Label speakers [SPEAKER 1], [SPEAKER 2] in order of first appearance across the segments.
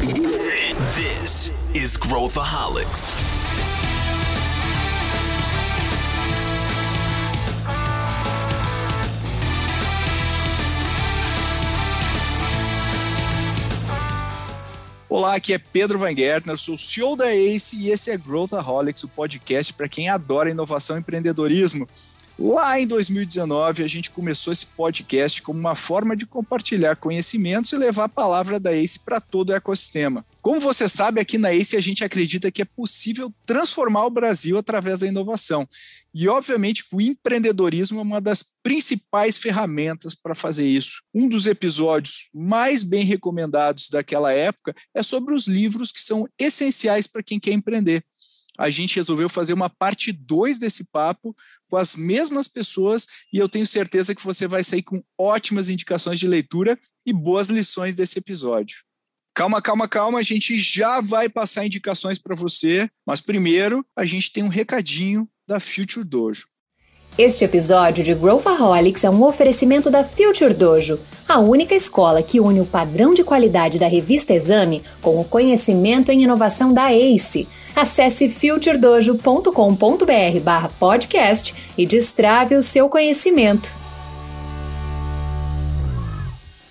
[SPEAKER 1] This is Growthaholics.
[SPEAKER 2] Olá, aqui é Pedro Van Gertner, sou CEO da ACE e esse é Growthaholics, o podcast para quem adora inovação e empreendedorismo. Lá em 2019, a gente começou esse podcast como uma forma de compartilhar conhecimentos e levar a palavra da ACE para todo o ecossistema. Como você sabe, aqui na ACE a gente acredita que é possível transformar o Brasil através da inovação. E, obviamente, o empreendedorismo é uma das principais ferramentas para fazer isso. Um dos episódios mais bem recomendados daquela época é sobre os livros que são essenciais para quem quer empreender a gente resolveu fazer uma parte 2 desse papo com as mesmas pessoas e eu tenho certeza que você vai sair com ótimas indicações de leitura e boas lições desse episódio. Calma, calma, calma, a gente já vai passar indicações para você, mas primeiro a gente tem um recadinho da Future Dojo.
[SPEAKER 3] Este episódio de Growthaholics é um oferecimento da Future Dojo, a única escola que une o padrão de qualidade da revista Exame com o conhecimento em inovação da ACE. Acesse futuredojo.com.br barra podcast e destrave o seu conhecimento.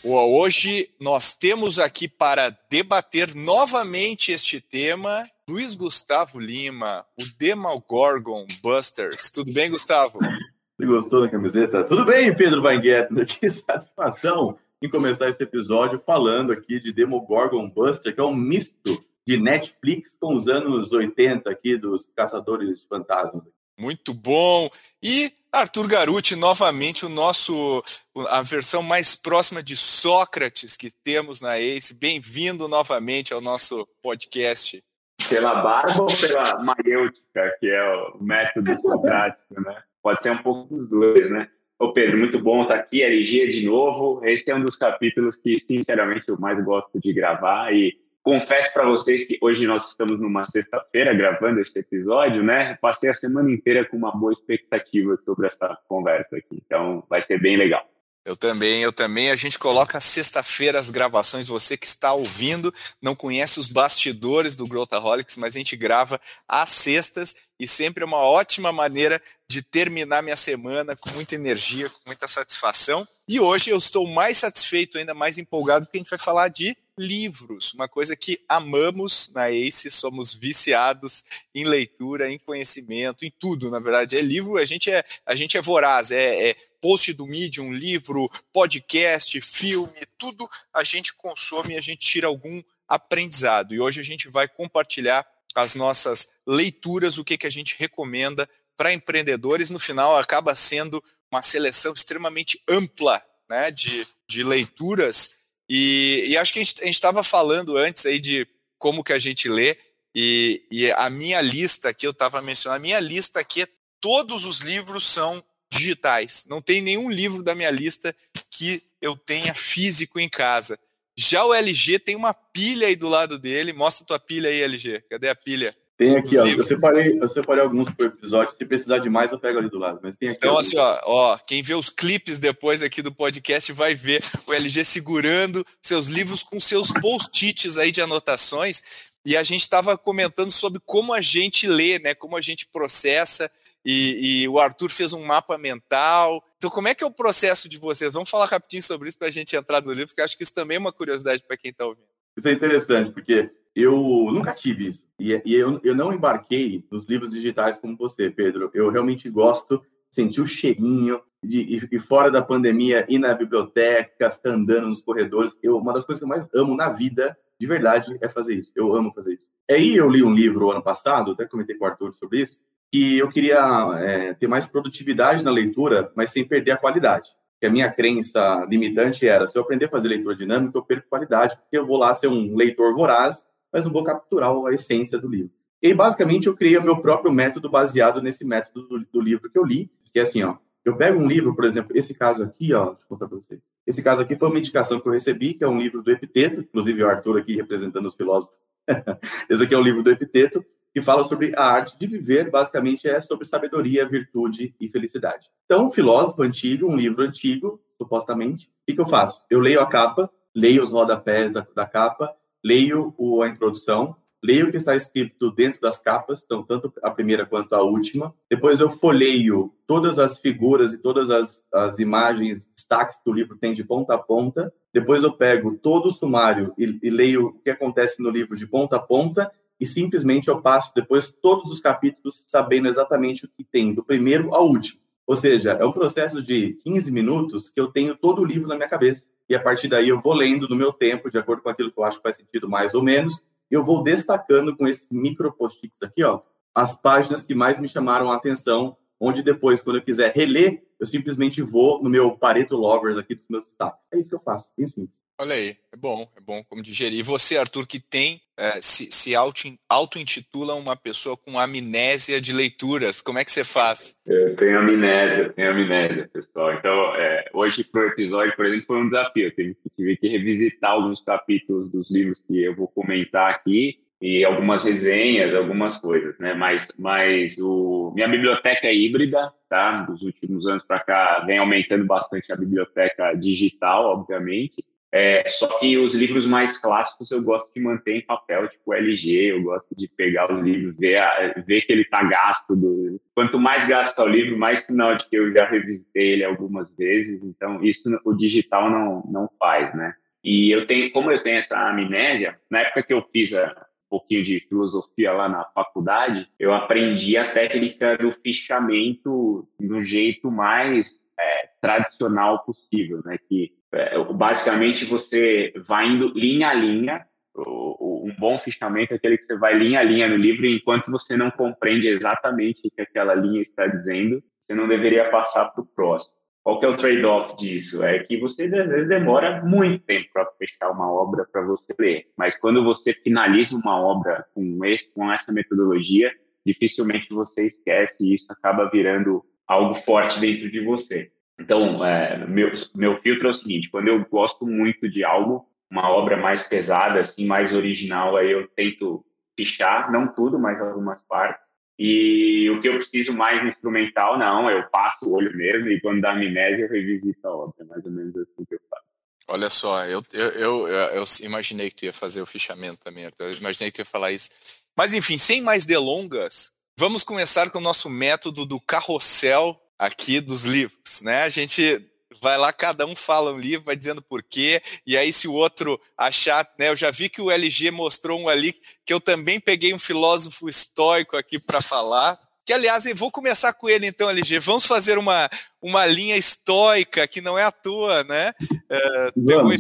[SPEAKER 2] Hoje nós temos aqui para debater novamente este tema Luiz Gustavo Lima, o Demogorgon Busters. Tudo bem, Gustavo?
[SPEAKER 4] Você gostou da camiseta? Tudo bem, Pedro Vanguetner? Que satisfação em começar esse episódio falando aqui de Demogorgon Buster, que é um misto de Netflix com os anos 80 aqui dos Caçadores de Fantasmas.
[SPEAKER 2] Muito bom. E Arthur Garuti, novamente, o nosso a versão mais próxima de Sócrates que temos na ACE. Bem-vindo novamente ao nosso podcast.
[SPEAKER 5] Pela barba ou pela maiêutica, que é o método socrático, né? Pode ser um pouco dos dois, né? Ô Pedro, muito bom estar aqui, LG de novo. Esse é um dos capítulos que, sinceramente, eu mais gosto de gravar e confesso para vocês que hoje nós estamos numa sexta-feira gravando esse episódio, né? Passei a semana inteira com uma boa expectativa sobre essa conversa aqui, então vai ser bem legal.
[SPEAKER 2] Eu também, eu também. A gente coloca sexta-feira as gravações. Você que está ouvindo, não conhece os bastidores do Growthaholics, mas a gente grava às sextas e sempre é uma ótima maneira de terminar minha semana com muita energia, com muita satisfação. E hoje eu estou mais satisfeito, ainda mais empolgado, porque a gente vai falar de livros, uma coisa que amamos na ACE, somos viciados em leitura, em conhecimento, em tudo, na verdade. É livro, a gente é, a gente é voraz, é, é post do Medium, livro, podcast, filme, tudo a gente consome e a gente tira algum aprendizado. E hoje a gente vai compartilhar as nossas leituras, o que, que a gente recomenda para empreendedores. No final, acaba sendo uma seleção extremamente ampla né, de, de leituras e, e acho que a gente estava falando antes aí de como que a gente lê, e, e a minha lista aqui, eu estava mencionando, a minha lista aqui, todos os livros são digitais. Não tem nenhum livro da minha lista que eu tenha físico em casa. Já o LG tem uma pilha aí do lado dele. Mostra tua pilha aí, LG. Cadê a pilha?
[SPEAKER 4] Tem aqui, ó. Eu separei, eu separei alguns por episódio. Se precisar de mais, eu pego ali do lado. Mas tem aqui
[SPEAKER 2] então, assim, ó, ó, quem vê os clipes depois aqui do podcast vai ver o LG segurando seus livros com seus post-its aí de anotações. E a gente estava comentando sobre como a gente lê, né? Como a gente processa. E, e, o Arthur fez um mapa mental. Então, como é que é o processo de vocês? Vamos falar rapidinho sobre isso para a gente entrar no livro, porque acho que isso também é uma curiosidade para quem está ouvindo.
[SPEAKER 4] Isso é interessante, porque eu nunca tive isso. E, e eu, eu não embarquei nos livros digitais como você, Pedro. Eu realmente gosto, sentir o cheirinho, de, e, fora da pandemia, ir na biblioteca, ficar andando nos corredores. Eu, uma das coisas que eu mais amo na vida, de verdade, é fazer isso. Eu amo fazer isso. Aí eu li um livro ano passado, até comentei com o Arthur sobre isso, que eu queria é, ter mais produtividade na leitura, mas sem perder a qualidade. Que a minha crença limitante era, se eu aprender a fazer leitura dinâmica, eu perco qualidade, porque eu vou lá ser um leitor voraz mas não vou capturar a essência do livro. E basicamente, eu criei o meu próprio método baseado nesse método do, do, livro que eu li, que é assim, ó. Eu pego um livro, por exemplo, esse caso aqui, ó, deixa eu mostrar para vocês. Esse caso aqui foi uma indicação que eu recebi, que é um livro do Epiteto, inclusive o Arthur aqui representando os filósofos. esse aqui é um livro do Epiteto, que fala sobre a arte de viver, basicamente é sobre sabedoria, virtude e felicidade. Então, um filósofo antigo, um livro antigo, supostamente, o que, que eu faço? Eu leio a capa, leio os rodapés da, da capa leio o, a introdução, leio o que está escrito dentro das capas, então tanto a primeira quanto a última. Depois eu folheio todas as figuras e todas as, as imagens, destaques que o livro tem de ponta a ponta. Depois eu pego todo o sumário e, e leio o que acontece no livro de ponta a ponta e simplesmente eu passo depois todos os capítulos sabendo exatamente o que tem, do primeiro ao último. Ou seja, é um processo de 15 minutos que eu tenho todo o livro na minha cabeça. E a partir daí eu vou lendo no meu tempo, de acordo com aquilo que eu acho que faz sentido mais ou menos, eu vou destacando com esses micro post-its aqui, ó, as páginas que mais me chamaram a atenção, onde depois, quando eu quiser reler, eu simplesmente vou no meu Pareto Lovers aqui dos meus destaques. É isso que eu faço, bem simples.
[SPEAKER 2] Olha aí, é bom, é bom como digerir. E você, Arthur, que tem, é, se, se auto-intitula uma pessoa com amnésia de leituras, como é que você faz?
[SPEAKER 5] Eu tenho amnésia, tenho amnésia, pessoal. Então, é, hoje para o episódio, por exemplo, foi um desafio. Eu tive que revisitar alguns capítulos dos livros que eu vou comentar aqui e algumas resenhas, algumas coisas, né? Mas, mas o, minha biblioteca é híbrida, tá? Dos últimos anos para cá vem aumentando bastante a biblioteca digital, obviamente. É, só que os livros mais clássicos eu gosto de manter em papel, tipo LG, eu gosto de pegar os livros, ver, a, ver que ele está gasto. Do, quanto mais gasto o livro, mais sinal de que eu já revisitei ele algumas vezes. Então, isso o digital não, não faz, né? E eu tenho, como eu tenho essa amnésia, na época que eu fiz a, pouquinho de filosofia lá na faculdade, eu aprendi a técnica do fichamento do jeito mais é, tradicional possível, né? Que é, basicamente você vai indo linha a linha. O, um bom fichamento é aquele que você vai linha a linha no livro e enquanto você não compreende exatamente o que aquela linha está dizendo, você não deveria passar para o próximo. Qual que é o trade-off disso? É que você às vezes demora muito tempo para fechar uma obra para você ler, mas quando você finaliza uma obra com, esse, com essa metodologia, dificilmente você esquece e isso acaba virando algo forte dentro de você. Então, é, meu, meu filtro é o seguinte: quando eu gosto muito de algo, uma obra mais pesada, assim, mais original, aí eu tento fichar, não tudo, mas algumas partes e o que eu preciso mais instrumental, não, eu passo o olho mesmo e quando dá amnésia eu revisito a obra, mais ou menos assim que eu faço.
[SPEAKER 2] Olha só, eu, eu, eu, eu, imaginei que tu ia fazer o fichamento também, eu imaginei que tu ia falar isso. Mas enfim, sem mais delongas, vamos começar com o nosso método do carrossel aqui dos livros, né? A gente vai lá, cada um fala um livro, vai dizendo por quê, e aí se o outro achar, né, eu já vi que o LG mostrou um ali, que eu também peguei um filósofo estoico aqui para falar, que aliás, eu vou começar com ele então, LG, vamos fazer uma, uma linha estoica, que não é à toa, né, uh, pegou,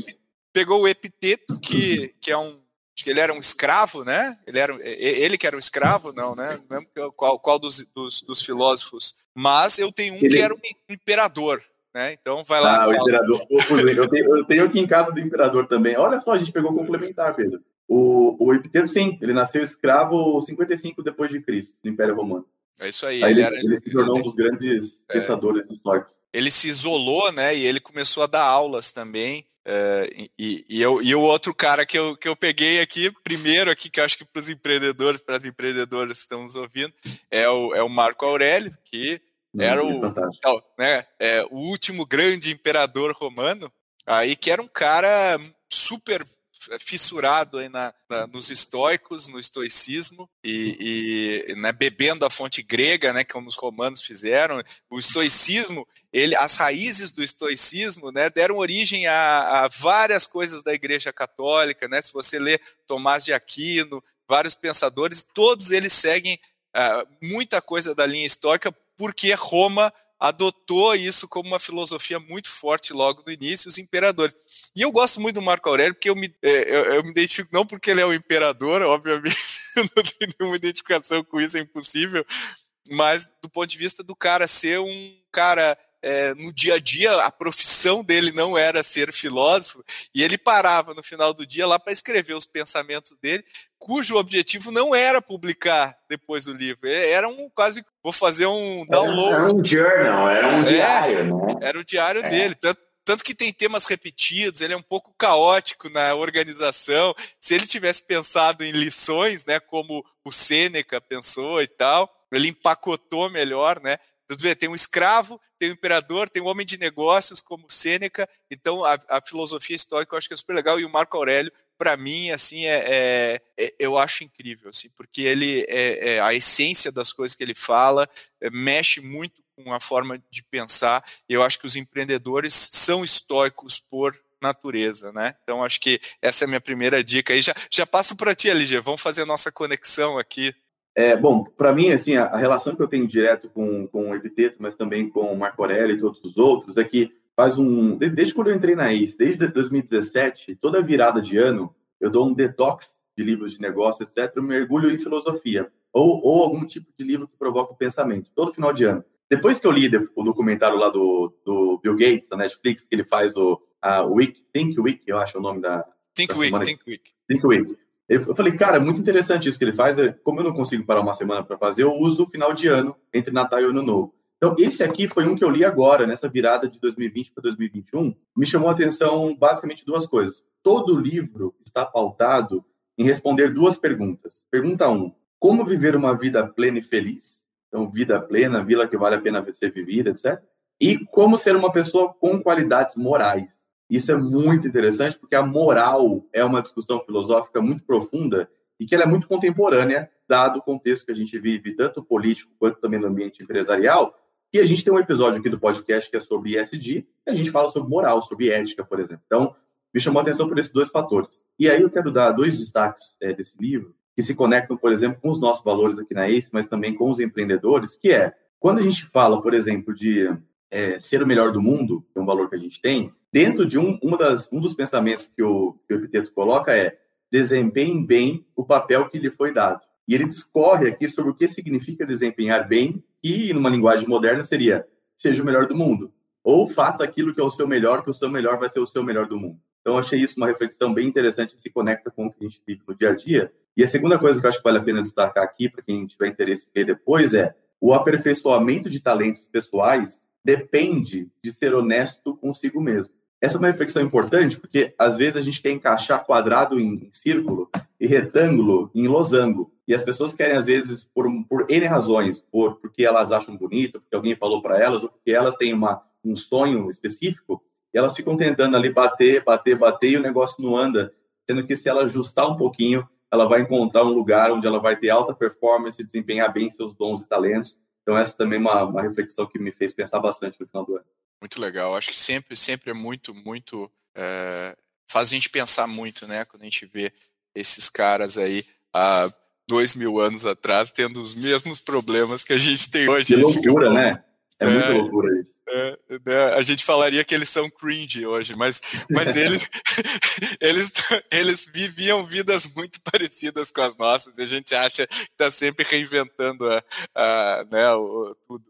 [SPEAKER 2] pegou, o Epiteto, que, que é um acho que ele era um escravo, né? Ele era ele que era um escravo, não, né? Não qual, qual dos, dos, dos filósofos. Mas eu tenho um ele... que era um imperador, né? Então vai lá.
[SPEAKER 4] Ah, o imperador. eu, tenho, eu tenho aqui em casa do imperador também. Olha só, a gente pegou complementar, Pedro. O, o Epiteto, sim, ele nasceu escravo 55 depois de Cristo, no Império Romano.
[SPEAKER 2] É isso aí.
[SPEAKER 4] aí ele, ele, ele, se tornou um dos grandes é, pensadores históricos.
[SPEAKER 2] Ele se isolou, né? E ele começou a dar aulas também. É, e, e, eu, e o outro cara que eu, que eu peguei aqui, primeiro aqui, que eu acho que para os empreendedores, para as empreendedoras que estão nos ouvindo, é o, é o Marco Aurélio, que era o, né, é, o último grande imperador romano, aí que era um cara super fissurado aí na, na, nos estoicos, no estoicismo e, e né, bebendo a fonte grega, né, como os romanos fizeram. O estoicismo, ele, as raízes do estoicismo, né, deram origem a, a várias coisas da Igreja Católica, né. Se você lê Tomás de Aquino, vários pensadores, todos eles seguem uh, muita coisa da linha estoica porque Roma adotou isso como uma filosofia muito forte logo no início, os imperadores. E eu gosto muito do Marco Aurélio, porque eu me, é, eu, eu me identifico, não porque ele é o imperador, obviamente, não tenho nenhuma identificação com isso, é impossível, mas do ponto de vista do cara ser um cara é, no dia a dia, a profissão dele não era ser filósofo, e ele parava no final do dia lá para escrever os pensamentos dele, cujo objetivo não era publicar depois o livro, é, era um quase, vou fazer um download.
[SPEAKER 5] Era um journal, era um é, diário, né?
[SPEAKER 2] Era o diário é. dele, tanto, tanto que tem temas repetidos, ele é um pouco caótico na organização. Se ele tivesse pensado em lições, né, como o Sêneca pensou e tal, ele empacotou melhor, né? Tem um escravo, tem um imperador, tem um homem de negócios como Sêneca. Então, a, a filosofia estoica eu acho que é super legal. E o Marco Aurélio para mim, assim, é, é, é, eu acho incrível, assim, porque ele, é, é a essência das coisas que ele fala, é, mexe muito com a forma de pensar. Eu acho que os empreendedores são estoicos por natureza, né? Então acho que essa é a minha primeira dica. E já, já passo para ti, LG. Vamos fazer a nossa conexão aqui.
[SPEAKER 4] É, bom, para mim, assim, a, a, relação que eu tenho direto com, com o Epiteto, mas também com o Marco Aurélio e todos os outros, é que faz um. Desde quando eu entrei na ACE, desde 2017, toda virada de ano, eu dou um detox de livros de negócio, etc., eu mergulho em filosofia, ou, ou algum tipo de livro que provoca o pensamento, todo final de ano. Depois que eu li o documentário lá do, do Bill Gates, da Netflix, que ele faz o a Week, Think Week, eu acho o nome da.
[SPEAKER 2] Think da Week, Think Week.
[SPEAKER 4] Think Week. Eu falei, cara, muito interessante isso que ele faz. É, como eu não consigo parar uma semana para fazer, eu uso o final de ano, entre Natal e Ano Novo. Então, esse aqui foi um que eu li agora, nessa virada de 2020 para 2021. Me chamou a atenção basicamente duas coisas. Todo livro está pautado em responder duas perguntas. Pergunta um: como viver uma vida plena e feliz? Então, vida plena, vida que vale a pena ser vivida, etc. E como ser uma pessoa com qualidades morais. Isso é muito interessante, porque a moral é uma discussão filosófica muito profunda e que ela é muito contemporânea, dado o contexto que a gente vive, tanto político quanto também no ambiente empresarial. E a gente tem um episódio aqui do podcast que é sobre ESG, e a gente fala sobre moral, sobre ética, por exemplo. Então, me chamou a atenção por esses dois fatores. E aí eu quero dar dois destaques é, desse livro, que se conectam, por exemplo, com os nossos valores aqui na ACE, mas também com os empreendedores, que é, quando a gente fala, por exemplo, de é, ser o melhor do mundo, que é um valor que a gente tem, dentro de um, uma das, um dos pensamentos que o, que o Epiteto coloca é desempenhe bem o papel que lhe foi dado. E ele discorre aqui sobre o que significa desempenhar bem, e numa linguagem moderna seria seja o melhor do mundo. Ou faça aquilo que é o seu melhor, que o seu melhor vai ser o seu melhor do mundo. Então, achei isso uma reflexão bem interessante e se conecta com o que a gente vive no dia a dia. E a segunda coisa que eu acho que vale a pena destacar aqui, para quem tiver interesse em ver depois, é o aperfeiçoamento de talentos pessoais depende de ser honesto consigo mesmo. Essa é uma reflexão importante, porque às vezes a gente quer encaixar quadrado em círculo e retângulo em losango. E as pessoas querem, às vezes, por, por N razões, por, porque elas acham bonito, porque alguém falou para elas, ou porque elas têm uma, um sonho específico, e elas ficam tentando ali bater, bater, bater, e o negócio não anda. Sendo que se ela ajustar um pouquinho, ela vai encontrar um lugar onde ela vai ter alta performance, desempenhar bem seus dons e talentos. Então, essa também é uma, uma reflexão que me fez pensar bastante no final do ano.
[SPEAKER 2] Muito legal. Acho que sempre, sempre é muito, muito. É, faz a gente pensar muito, né? Quando a gente vê esses caras aí há dois mil anos atrás tendo os mesmos problemas que a gente tem hoje.
[SPEAKER 4] Que loucura, né? É, é muita loucura isso. É,
[SPEAKER 2] né, a gente falaria que eles são cringe hoje, mas, mas eles, eles, eles viviam vidas muito parecidas com as nossas e a gente acha que está sempre reinventando a, a, né, o, tudo.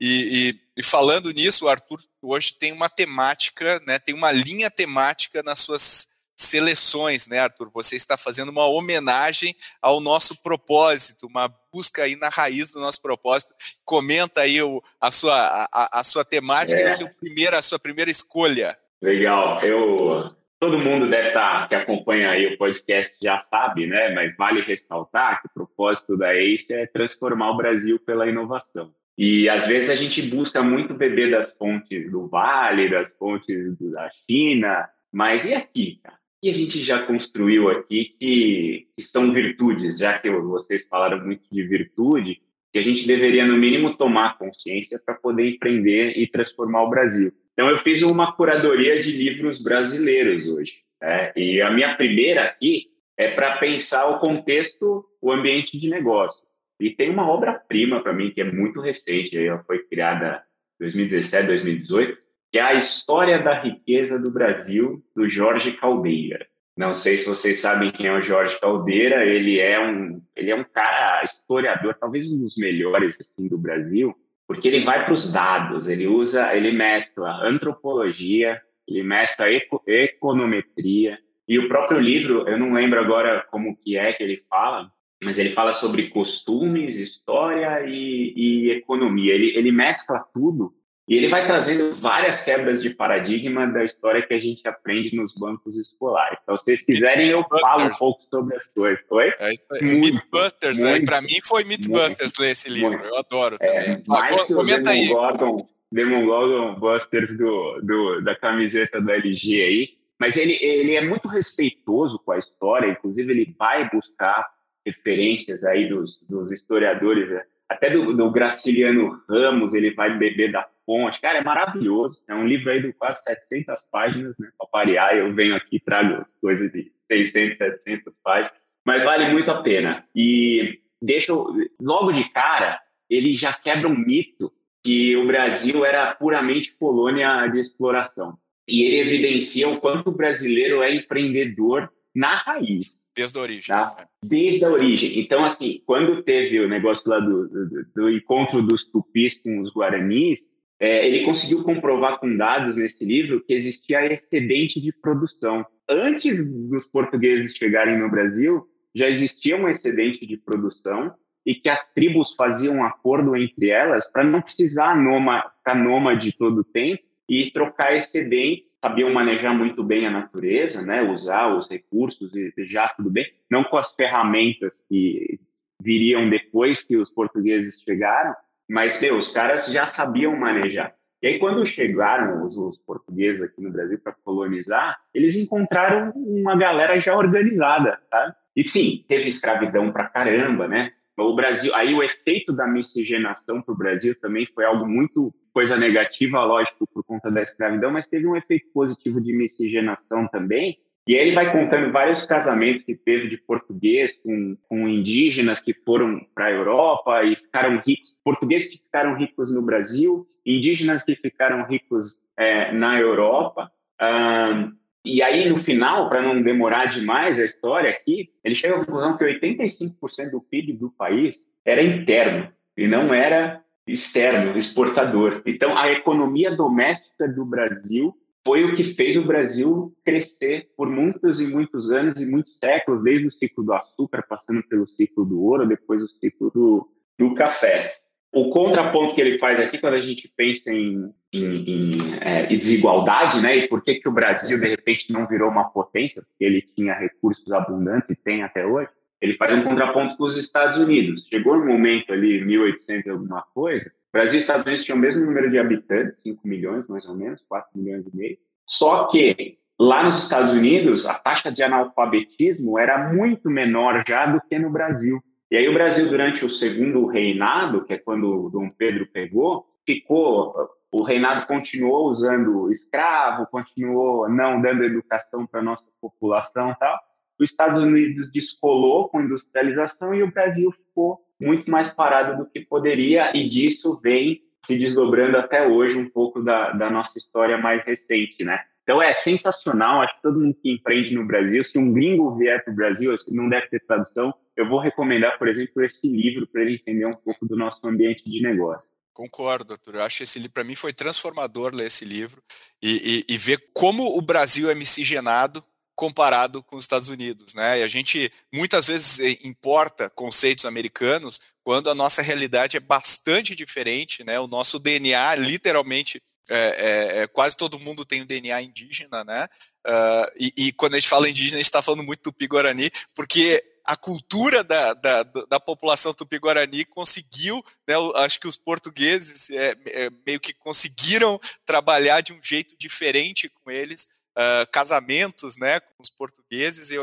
[SPEAKER 2] E, e, e, falando nisso, o Arthur hoje tem uma temática, né, tem uma linha temática nas suas seleções, né, Arthur? Você está fazendo uma homenagem ao nosso propósito, uma busca aí na raiz do nosso propósito. Comenta aí o, a, sua, a, a sua temática é. e o seu primeiro, a sua primeira escolha.
[SPEAKER 5] Legal. Eu todo mundo deve estar que acompanha aí o podcast já sabe, né? Mas vale ressaltar que o propósito da ACE é transformar o Brasil pela inovação. E às vezes a gente busca muito beber das fontes do Vale, das fontes da China, mas e aqui, cara? Que a gente já construiu aqui que, que são virtudes, já que vocês falaram muito de virtude, que a gente deveria, no mínimo, tomar consciência para poder empreender e transformar o Brasil. Então, eu fiz uma curadoria de livros brasileiros hoje. Né? E a minha primeira aqui é para pensar o contexto, o ambiente de negócio. E tem uma obra-prima para mim que é muito recente, ela foi criada em 2017, 2018, que é a História da Riqueza do Brasil, do Jorge Caldeira. Não sei se vocês sabem quem é o Jorge Caldeira, ele é um, ele é um cara historiador, talvez um dos melhores assim, do Brasil, porque ele vai para os dados, ele usa, ele mescla antropologia, ele mescla eco, econometria, e o próprio livro, eu não lembro agora como que é que ele fala, mas ele fala sobre costumes, história e, e economia. Ele, ele mescla tudo e ele vai trazendo várias quebras de paradigma da história que a gente aprende nos bancos escolares. Então, se vocês quiserem, eu falo um pouco sobre as coisas. Oi?
[SPEAKER 2] É, Mythbusters, aí para mim foi Mythbusters ler esse livro. Muito. Eu adoro é, também.
[SPEAKER 5] Mais ah, comenta aí. Gordon, Demon Gordon Busters do, do, da camiseta do LG aí. Mas ele, ele é muito respeitoso com a história, inclusive ele vai buscar referências aí dos, dos historiadores, né? até do, do Graciliano Ramos, ele vai beber da fonte. Cara, é maravilhoso. É um livro aí de quase 700 páginas, né? Para parear, eu venho aqui e trago coisas de 600, 700 páginas, mas vale muito a pena. E deixa eu, logo de cara, ele já quebra um mito que o Brasil era puramente colônia de exploração. E ele evidencia o quanto o brasileiro é empreendedor na raiz.
[SPEAKER 2] Desde a origem.
[SPEAKER 5] Tá? Desde a origem. Então, assim, quando teve o negócio lá do, do, do encontro dos tupis com os guaranis, é, ele conseguiu comprovar com dados nesse livro que existia excedente de produção. Antes dos portugueses chegarem no Brasil, já existia um excedente de produção e que as tribos faziam um acordo entre elas para não precisar noma, ficar nômade todo o tempo e trocar excedentes, sabiam manejar muito bem a natureza, né, usar os recursos e já tudo bem, não com as ferramentas que viriam depois que os portugueses chegaram, mas meu, os caras já sabiam manejar. E aí, quando chegaram os, os portugueses aqui no Brasil para colonizar, eles encontraram uma galera já organizada, tá? E sim, teve escravidão para caramba, né? O Brasil, aí o efeito da miscigenação para o Brasil também foi algo muito coisa negativa, lógico, por conta da escravidão, mas teve um efeito positivo de miscigenação também. E aí ele vai contando vários casamentos que teve de português com, com indígenas que foram para a Europa e ficaram ricos, portugueses que ficaram ricos no Brasil, indígenas que ficaram ricos é, na Europa. Um, e aí, no final, para não demorar demais a história aqui, ele chega à conclusão que 85% do PIB do país era interno e não era externo, exportador. Então, a economia doméstica do Brasil foi o que fez o Brasil crescer por muitos e muitos anos e muitos séculos, desde o ciclo do açúcar, passando pelo ciclo do ouro, depois o ciclo do, do café o contraponto que ele faz aqui, quando a gente pensa em, em, em é, desigualdade, né, e por que, que o Brasil, de repente, não virou uma potência, porque ele tinha recursos abundantes e tem até hoje, ele faz um contraponto com os Estados Unidos. Chegou um momento ali, 1800 e alguma coisa, Brasil e Estados Unidos tinham o mesmo número de habitantes, 5 milhões mais ou menos, 4 milhões e meio, só que lá nos Estados Unidos, a taxa de analfabetismo era muito menor já do que no Brasil. E aí o Brasil, durante o segundo reinado, que é quando Dom Pedro pegou, ficou, o reinado continuou usando escravo, continuou não dando educação para a nossa população e tal. Os Estados Unidos descolou com industrialização e o Brasil ficou muito mais parado do que poderia, e disso vem se desdobrando até hoje um pouco da, da nossa história mais recente, né? Então é sensacional, acho que todo mundo que empreende no Brasil, se um gringo vier para o Brasil, não deve ter tradução, eu vou recomendar, por exemplo, esse livro para ele entender um pouco do nosso ambiente de negócio.
[SPEAKER 2] Concordo, Arthur. Eu acho que esse livro, para mim, foi transformador ler esse livro e, e, e, ver como o Brasil é miscigenado comparado com os Estados Unidos, né? E a gente muitas vezes eh, importa conceitos americanos quando a nossa realidade é bastante diferente, né? O nosso DNA, literalmente, é, é, é, quase todo mundo tem o DNA indígena, né? Uh, e, e, quando a gente fala indígena, a gente está falando muito tupi-guarani, porque a cultura da, da, da população tupi-guarani conseguiu, né, acho que os portugueses é, é, meio que conseguiram trabalhar de um jeito diferente com eles, uh, casamentos né, com os portugueses, e,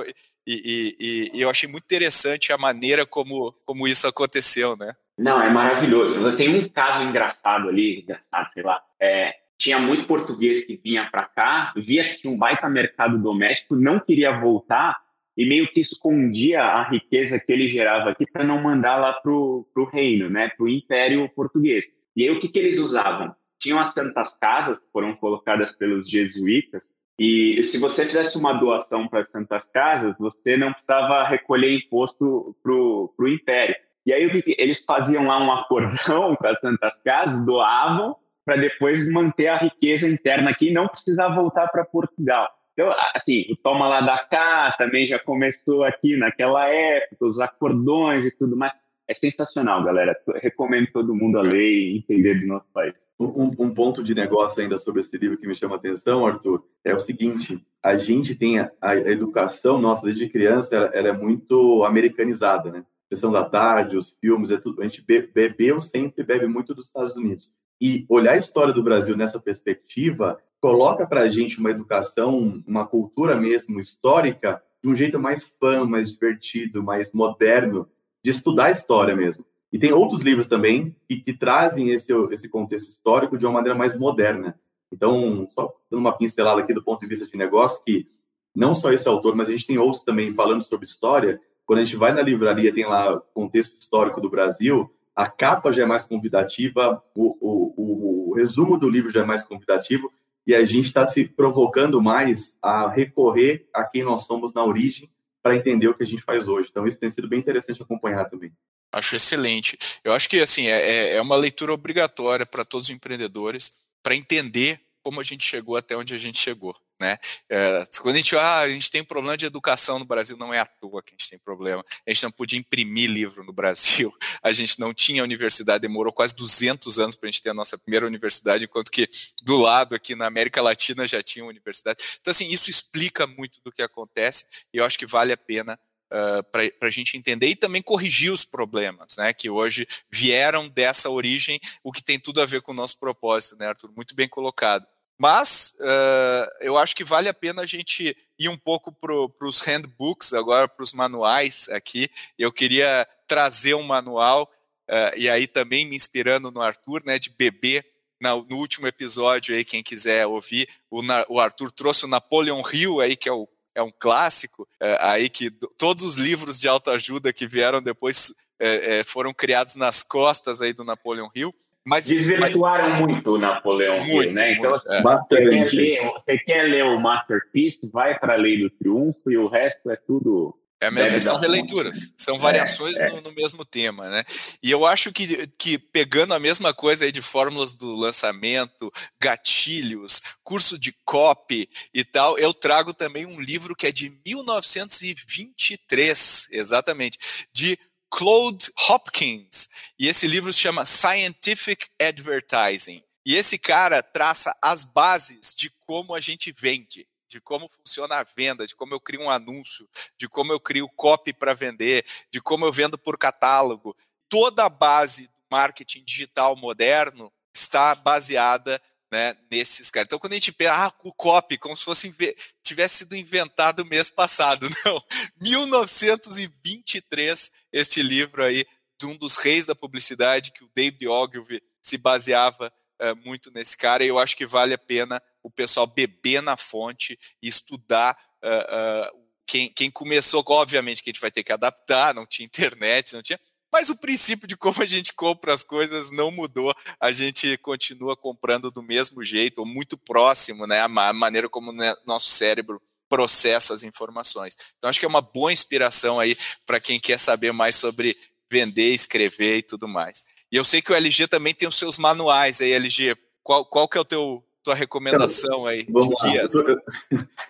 [SPEAKER 2] e, e, e, eu achei muito interessante a maneira como, como isso aconteceu, né?
[SPEAKER 5] Não, é maravilhoso. Tenho um caso engraçado ali, engraçado, sei lá, é, tinha muito português que vinha para cá, via que tinha um baita mercado doméstico, não queria voltar, e meio que escondia a riqueza que ele gerava aqui para não mandar lá para o reino, né, para o Império Português. E aí o que, que eles usavam? Tinham as santas casas, que foram colocadas pelos jesuítas, e se você fizesse uma doação para as santas casas, você não precisava recolher imposto para o Império. E aí eles faziam lá um acordão com as santas casas, doavam para depois manter a riqueza interna aqui e não precisar voltar para Portugal. Então, assim, o Toma lá da cá também já começou aqui naquela época, os acordões e tudo mais. É sensacional, galera. recomendo todo mundo a ler e entender do nosso país.
[SPEAKER 4] Um, um, ponto de negócio ainda sobre esse livro que me chama a atenção, Arthur, é o seguinte: a gente tem a, a educação nossa desde criança, ela, ela, é muito americanizada, né? Sessão da tarde, os filmes, é tudo. A gente bebeu sempre, bebe muito dos Estados Unidos. E olhar a história do Brasil nessa perspectiva coloca para a gente uma educação, uma cultura mesmo histórica, de um jeito mais fã, mais divertido, mais moderno, de estudar história mesmo. E tem outros livros também que, que trazem esse, esse contexto histórico de uma maneira mais moderna. Então, só dando uma pincelada aqui do ponto de vista de negócio, que não só esse autor, mas a gente tem outros também falando sobre história. Quando a gente vai na livraria, tem lá contexto histórico do Brasil, a capa já é mais convidativa, o, o, o resumo do livro já é mais convidativo, e a gente está se provocando mais a recorrer a quem nós somos na origem para entender o que a gente faz hoje. Então, isso tem sido bem interessante acompanhar também.
[SPEAKER 2] Acho excelente. Eu acho que assim é, é, é uma leitura obrigatória para todos os empreendedores para entender como a gente chegou até onde a gente chegou. Né? É, quando a gente, ah, a gente tem problema de educação no Brasil, não é à toa que a gente tem problema. A gente não podia imprimir livro no Brasil, a gente não tinha universidade, demorou quase 200 anos para a gente ter a nossa primeira universidade, enquanto que do lado aqui na América Latina já tinha universidade. Então, assim, isso explica muito do que acontece e eu acho que vale a pena Uh, para a gente entender e também corrigir os problemas, né, que hoje vieram dessa origem, o que tem tudo a ver com o nosso propósito, né, Arthur? Muito bem colocado. Mas uh, eu acho que vale a pena a gente ir um pouco para os handbooks, agora para os manuais aqui. Eu queria trazer um manual, uh, e aí também me inspirando no Arthur, né, de bebê. No, no último episódio, aí, quem quiser ouvir, o, o Arthur trouxe o Napoleon Hill, aí, que é, o, é um clássico, uh, aí que todos os livros de autoajuda que vieram depois eh, foram criados nas costas aí do Napoleon Hill.
[SPEAKER 5] Mas, Desvirtuaram mas... muito o Napoleão muito, né? Então, muito, é. você, quer ler, você quer ler o Masterpiece, vai para a Lei do Triunfo e o resto é tudo
[SPEAKER 2] é mesmo, são releituras, são é, variações é, é. No, no, mesmo tema, né? E eu acho que, que pegando a mesma coisa aí de fórmulas do lançamento, gatilhos, curso de copy e tal, eu trago também um livro que é de 1923, exatamente, de Claude Hopkins. E esse livro se chama Scientific Advertising. E esse cara traça as bases de como a gente vende, de como funciona a venda, de como eu crio um anúncio, de como eu crio copy para vender, de como eu vendo por catálogo. Toda a base do marketing digital moderno está baseada né, nesses caras. Então, quando a gente pensa, ah, o copy, como se fosse tivesse sido inventado mês passado. Não, 1923, este livro aí, de um dos reis da publicidade, que o David Ogilvy se baseava uh, muito nesse cara, e eu acho que vale a pena o pessoal beber na fonte e estudar uh, uh, quem, quem começou, obviamente que a gente vai ter que adaptar, não tinha internet, não tinha, mas o princípio de como a gente compra as coisas não mudou. A gente continua comprando do mesmo jeito, ou muito próximo, né? A maneira como né, nosso cérebro processa as informações. Então, acho que é uma boa inspiração aí para quem quer saber mais sobre vender, escrever e tudo mais. E eu sei que o LG também tem os seus manuais aí, LG. Qual, qual que é o teu tua recomendação aí
[SPEAKER 4] Vamos de guias? Eu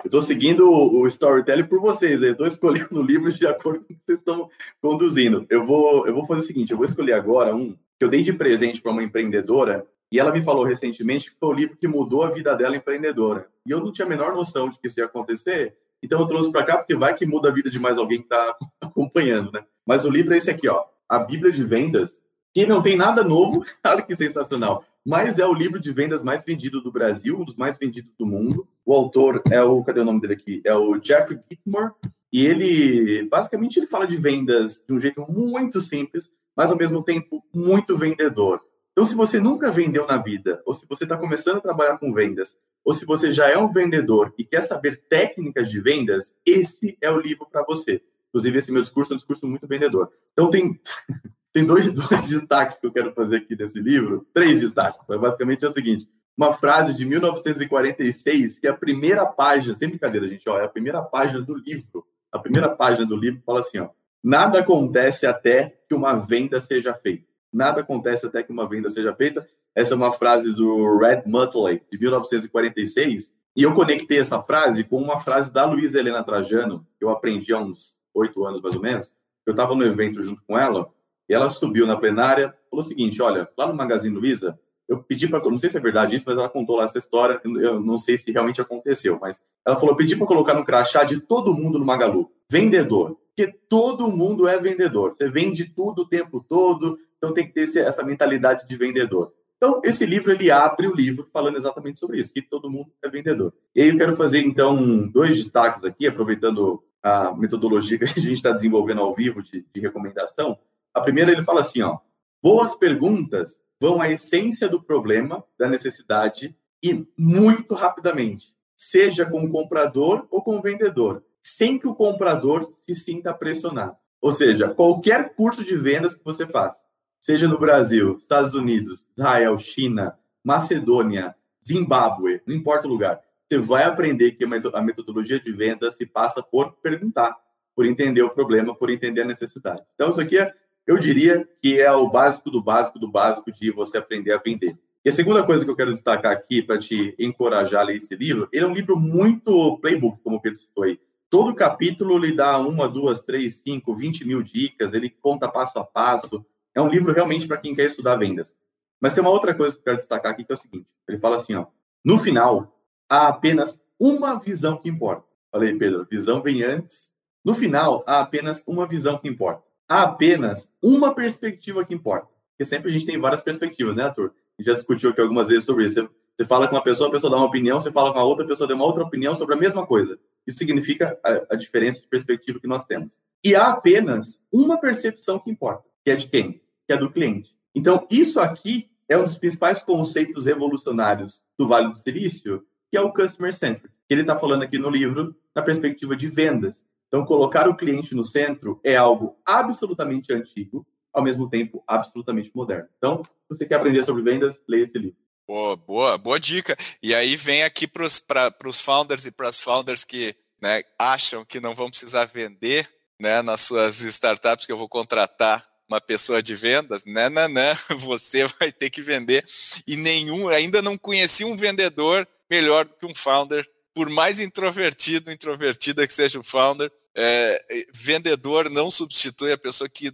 [SPEAKER 4] estou seguindo o, o storytelling por vocês. Eu estou escolhendo livros de acordo com o que vocês estão conduzindo. Eu vou, eu vou fazer o seguinte: eu vou escolher agora um que eu dei de presente para uma empreendedora e ela me falou recentemente que foi o livro que mudou a vida dela empreendedora. E eu não tinha a menor noção de que isso ia acontecer. Então eu trouxe para cá porque vai que muda a vida de mais alguém que está acompanhando, né? Mas o livro é esse aqui, ó, A Bíblia de Vendas, que não tem nada novo. Olha que sensacional mas é o livro de vendas mais vendido do Brasil, um dos mais vendidos do mundo. O autor é o, cadê o nome dele aqui? É o Jeffrey Gitmore, e ele, basicamente, ele fala de vendas de um jeito muito simples, mas ao mesmo tempo muito vendedor. Então, se você nunca vendeu na vida, ou se você está começando a trabalhar com vendas, ou se você já é um vendedor e quer saber técnicas de vendas, esse é o livro para você. Inclusive, esse meu discurso é um discurso muito vendedor. Então, tem tem dois, dois destaques que eu quero fazer aqui desse livro, três destaques. Então, basicamente é o seguinte: uma frase de 1946, que é a primeira página, sem brincadeira, gente, ó, é a primeira página do livro. A primeira página do livro fala assim: ó, nada acontece até que uma venda seja feita. Nada acontece até que uma venda seja feita. Essa é uma frase do Red Mutley, de 1946. E eu conectei essa frase com uma frase da Luísa Helena Trajano, que eu aprendi há uns oito anos mais ou menos. Eu estava no evento junto com ela, e ela subiu na plenária, falou o seguinte: olha, lá no Magazine Luiza, eu pedi para. Não sei se é verdade isso, mas ela contou lá essa história. Eu não sei se realmente aconteceu, mas ela falou: pedi para colocar no crachá de todo mundo no Magalu. Vendedor. Porque todo mundo é vendedor. Você vende tudo o tempo todo, então tem que ter essa mentalidade de vendedor. Então, esse livro, ele abre o livro falando exatamente sobre isso, que todo mundo é vendedor. E aí eu quero fazer, então, dois destaques aqui, aproveitando a metodologia que a gente está desenvolvendo ao vivo de, de recomendação. A primeira, ele fala assim, ó, boas perguntas vão à essência do problema, da necessidade, e muito rapidamente, seja com o comprador ou com o vendedor, sem que o comprador se sinta pressionado. Ou seja, qualquer curso de vendas que você faça, seja no Brasil, Estados Unidos, Israel, China, Macedônia, Zimbábue, não importa o lugar, você vai aprender que a metodologia de venda se passa por perguntar, por entender o problema, por entender a necessidade. Então, isso aqui é, eu diria que é o básico do básico do básico de você aprender a vender. E a segunda coisa que eu quero destacar aqui para te encorajar a ler esse livro, ele é um livro muito playbook, como o Pedro citou aí. Todo capítulo lhe dá uma, duas, três, cinco, vinte mil dicas, ele conta passo a passo. É um livro realmente para quem quer estudar vendas. Mas tem uma outra coisa que eu quero destacar aqui, que é o seguinte: ele fala assim, ó, no final, há apenas uma visão que importa. Falei, Pedro, visão vem antes. No final, há apenas uma visão que importa. Há apenas uma perspectiva que importa. Porque sempre a gente tem várias perspectivas, né, Arthur? A gente já discutiu aqui algumas vezes sobre isso. Você fala com uma pessoa, a pessoa dá uma opinião, você fala com a outra pessoa, dá uma outra opinião sobre a mesma coisa. Isso significa a, a diferença de perspectiva que nós temos. E há apenas uma percepção que importa, que é de quem? Que é do cliente. Então, isso aqui é um dos principais conceitos revolucionários do Vale do Silício, que é o Customer Centric, que ele está falando aqui no livro, na perspectiva de vendas. Então, colocar o cliente no centro é algo absolutamente antigo, ao mesmo tempo absolutamente moderno. Então, se você quer aprender sobre vendas, leia esse livro.
[SPEAKER 2] Boa, boa, boa dica. E aí vem aqui para os founders e para as founders que né, acham que não vão precisar vender né, nas suas startups, que eu vou contratar uma pessoa de vendas. Não, não, não, você vai ter que vender. E nenhum, ainda não conheci um vendedor melhor do que um founder, por mais introvertido, introvertida que seja o founder. É, vendedor não substitui a pessoa que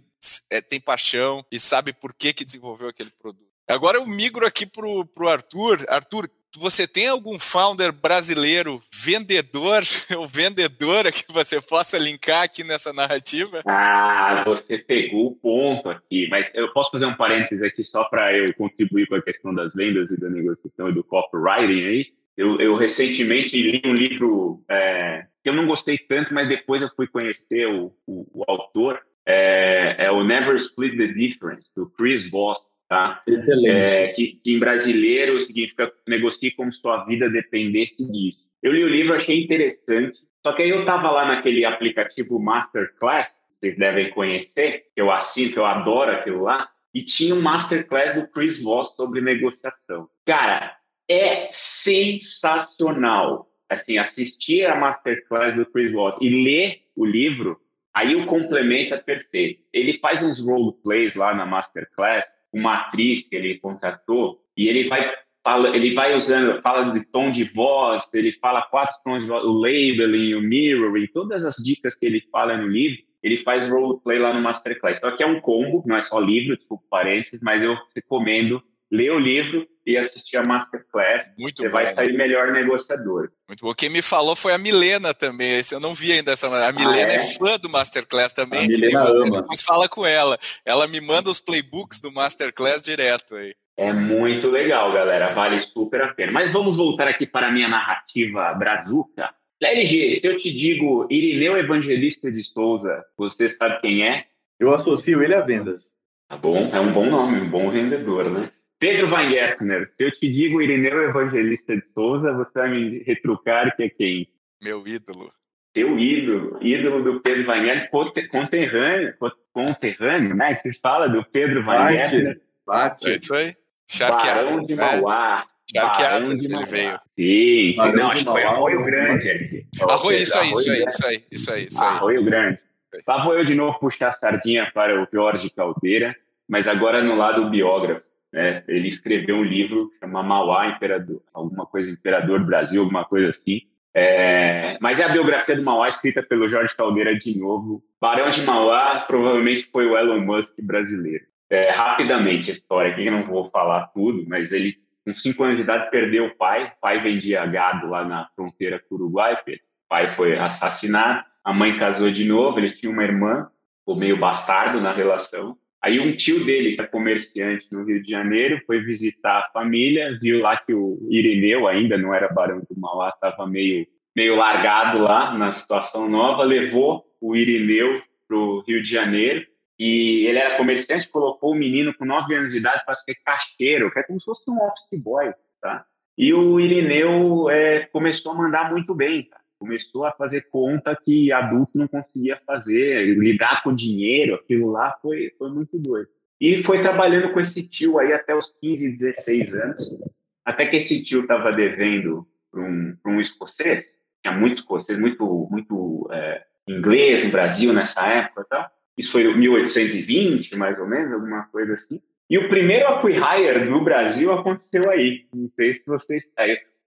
[SPEAKER 2] é, tem paixão e sabe por que, que desenvolveu aquele produto. Agora eu migro aqui para o Arthur. Arthur, você tem algum founder brasileiro vendedor ou vendedora que você possa linkar aqui nessa narrativa?
[SPEAKER 5] Ah, você pegou o ponto aqui, mas eu posso fazer um parênteses aqui só para eu contribuir com a questão das vendas e da negociação e do copywriting aí. Eu, eu recentemente li um livro é, que eu não gostei tanto, mas depois eu fui conhecer o, o, o autor. É, é o Never Split the Difference, do Chris Voss tá?
[SPEAKER 4] Excelente.
[SPEAKER 5] É, que, que, em brasileiro significa negocie como se sua vida dependesse disso. Eu li o livro, achei interessante, só que aí eu estava lá naquele aplicativo Masterclass, que vocês devem conhecer, que eu assino, que eu adoro aquilo lá, e tinha um Masterclass do Chris Voss sobre negociação. Cara, é sensacional. Assim, assistir a Masterclass do Chris Voss e ler o livro, aí o complemento é perfeito. Ele faz uns roleplays lá na Masterclass uma atriz que ele contratou e ele vai fala, ele vai usando, fala de tom de voz, ele fala quatro tons de voz, o labeling, o mirroring, todas as dicas que ele fala no livro, ele faz roleplay lá no Masterclass. Então aqui é um combo, não é só livro, desculpa parênteses, mas eu recomendo ler o livro e assistir a Masterclass.
[SPEAKER 2] Muito
[SPEAKER 5] Você
[SPEAKER 2] bom.
[SPEAKER 5] vai sair melhor negociador.
[SPEAKER 2] Muito bom. Quem me falou foi a Milena também. Eu não vi ainda essa. A Milena
[SPEAKER 5] é?
[SPEAKER 2] é? fã do Masterclass também.
[SPEAKER 4] A Milena ama.
[SPEAKER 2] Depois fala com ela. Ela me manda os playbooks do Masterclass direto aí.
[SPEAKER 5] É muito legal, galera. Vale super a pena. Mas vamos voltar aqui para a minha narrativa brazuca. LG, se eu te digo Irineu Evangelista de Souza, você sabe quem é?
[SPEAKER 4] Eu associo ele a vendas.
[SPEAKER 5] Tá bom, é um bom nome, um bom vendedor, né? Pedro Weingärtner, se eu te digo Irineu Evangelista de Souza, você vai me retrucar que é quem?
[SPEAKER 2] Meu ídolo.
[SPEAKER 5] Seu ídolo, ídolo do Pedro Weingärtner, conte- conterrâneo, co- conterrâneo, né? Que se fala do Pedro Weingärtner,
[SPEAKER 4] Bate.
[SPEAKER 2] É isso aí.
[SPEAKER 5] Barão
[SPEAKER 2] Charqueadas.
[SPEAKER 5] de
[SPEAKER 2] né?
[SPEAKER 5] Mauá.
[SPEAKER 2] Charqueadas
[SPEAKER 5] Barão de
[SPEAKER 2] ele
[SPEAKER 5] Mauá.
[SPEAKER 2] veio.
[SPEAKER 5] Sim, sim.
[SPEAKER 4] Barão
[SPEAKER 5] não,
[SPEAKER 4] de
[SPEAKER 5] acho que foi Arroio
[SPEAKER 4] Barão de
[SPEAKER 5] Grande, LG.
[SPEAKER 2] Arroio, isso aí, isso aí, isso aí, isso aí, isso aí.
[SPEAKER 5] Arroio Grande. Lá vou eu de novo puxar a sardinha para o Jorge Caldeira, mas agora no lado biógrafo. Né? Ele escreveu um livro chama Mauá Imperador, alguma coisa Imperador Brasil, alguma coisa assim. É, mas é a biografia do Mauá escrita pelo Jorge Caldeira de novo. Barão de Mauá provavelmente foi o Elon Musk brasileiro. É, rapidamente a história, aqui eu não vou falar tudo, mas ele, com cinco anos de idade, perdeu o pai. O pai vendia gado lá na fronteira com o Uruguai. O pai foi assassinado. A mãe casou de novo, ele tinha uma irmã, ficou meio bastardo na relação. Aí um tio dele, que é comerciante no Rio de Janeiro, foi visitar a família, viu lá que o Irineu ainda não era Barão do Mauá, estava meio, meio largado lá na situação nova, levou o Irineu para o Rio de Janeiro e ele era comerciante, colocou o menino com 9 anos de idade para ser caixeiro, que é como se fosse um office boy, tá? E o Irineu é, começou a mandar muito bem, tá? Começou a fazer conta que adulto não conseguia fazer, lidar com dinheiro, aquilo lá foi, foi muito doido. E foi trabalhando com esse tio aí até os 15, 16 anos, até que esse tio estava devendo para um, um escocês, tinha muito escocês, muito, muito é, inglês no Brasil nessa época, tá? isso foi 1820, mais ou menos, alguma coisa assim. E o primeiro acquihire do Brasil aconteceu aí. Não sei se vocês.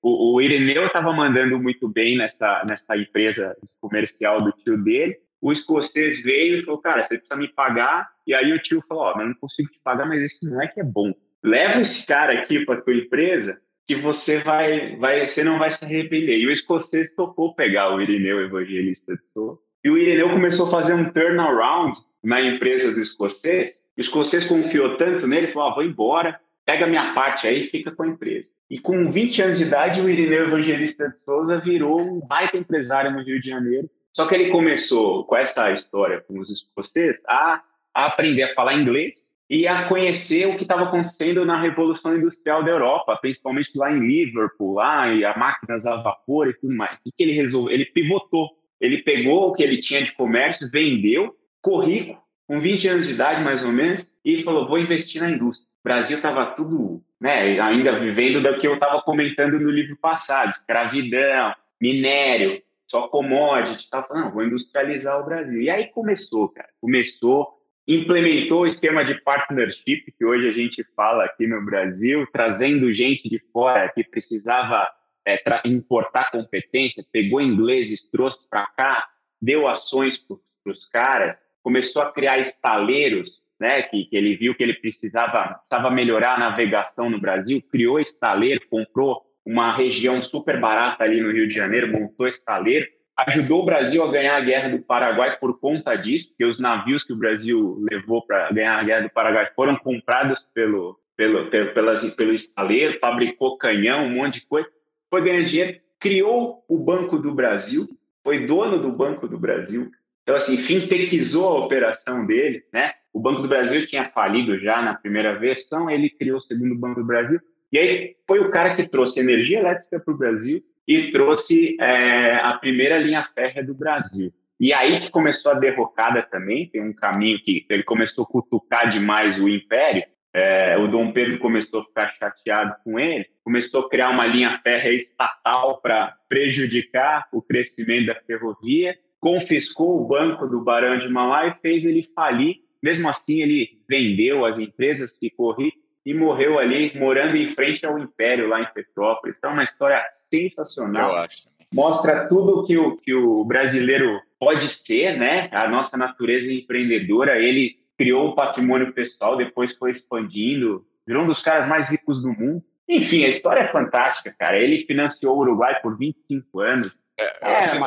[SPEAKER 5] O, o Ireneu estava mandando muito bem nessa, nessa empresa comercial do tio dele. O escocês veio e falou: Cara, você precisa me pagar. E aí o tio falou: Ó, oh, eu não consigo te pagar, mas esse não é que é bom. Leva esse cara aqui para tua empresa que você vai, vai, você não vai se arrepender. E o escocês topou pegar o Irineu Evangelista de Souza. E o Irineu começou a fazer um turnaround na empresa do escocês. O escocês confiou tanto nele, falou: ah, vou embora, pega minha parte aí e fica com a empresa. E com 20 anos de idade, o Irineu Evangelista de Souza virou um baita empresário no Rio de Janeiro. Só que ele começou com essa história com os escoceses a, aprender a falar inglês e a conhecer o que estava acontecendo na Revolução Industrial da Europa, principalmente lá em Liverpool, lá e a máquinas a vapor e tudo mais. O que ele resolveu? Ele pivotou. Ele pegou o que ele tinha de comércio, vendeu, ficou rico, com 20 anos de idade mais ou menos, e falou: vou investir na indústria. O Brasil estava tudo né, ainda vivendo do que eu estava comentando no livro passado, escravidão, minério, só commodity, tal. Não, vou industrializar o Brasil. E aí começou, cara, começou, implementou o esquema de partnership que hoje a gente fala aqui no Brasil, trazendo gente de fora que precisava é, importar competência, pegou ingleses, trouxe para cá, deu ações para os caras, começou a criar estaleiros né, que, que, ele viu que ele precisava, precisava melhorar a navegação no Brasil, criou estaleiro, comprou uma região super barata ali no Rio de Janeiro, montou estaleiro, ajudou o Brasil a ganhar a guerra do Paraguai por conta disso, porque os navios que o Brasil levou para ganhar a guerra do Paraguai foram comprados pelo, pelo, pelo, pelas, pelo estaleiro, fabricou canhão, um monte de coisa, foi ganhando dinheiro, criou o Banco do Brasil, foi dono do Banco do Brasil, então, assim, fintechizou a operação dele, né? O Banco do Brasil tinha falido já na primeira versão, ele criou o segundo Banco do Brasil, e aí foi o cara que trouxe energia elétrica para o Brasil e trouxe é, a primeira linha férrea do Brasil. E aí que começou a derrocada também, tem um caminho que ele começou a cutucar demais o império, é, o Dom Pedro começou a ficar chateado com ele, começou a criar uma linha férrea estatal para prejudicar o crescimento da ferrovia, confiscou o banco do Barão de Mauá e fez ele falir mesmo assim, ele vendeu as empresas, ficou rico e morreu ali, morando em frente ao Império, lá em Petrópolis. Então, é uma história sensacional.
[SPEAKER 2] Eu acho.
[SPEAKER 5] Mostra tudo que o, que o brasileiro pode ser, né? A nossa natureza empreendedora. Ele criou um patrimônio pessoal, depois foi expandindo, virou um dos caras mais ricos do mundo. Enfim, a história é fantástica, cara. Ele financiou o Uruguai por 25 anos.
[SPEAKER 2] É, é, assim,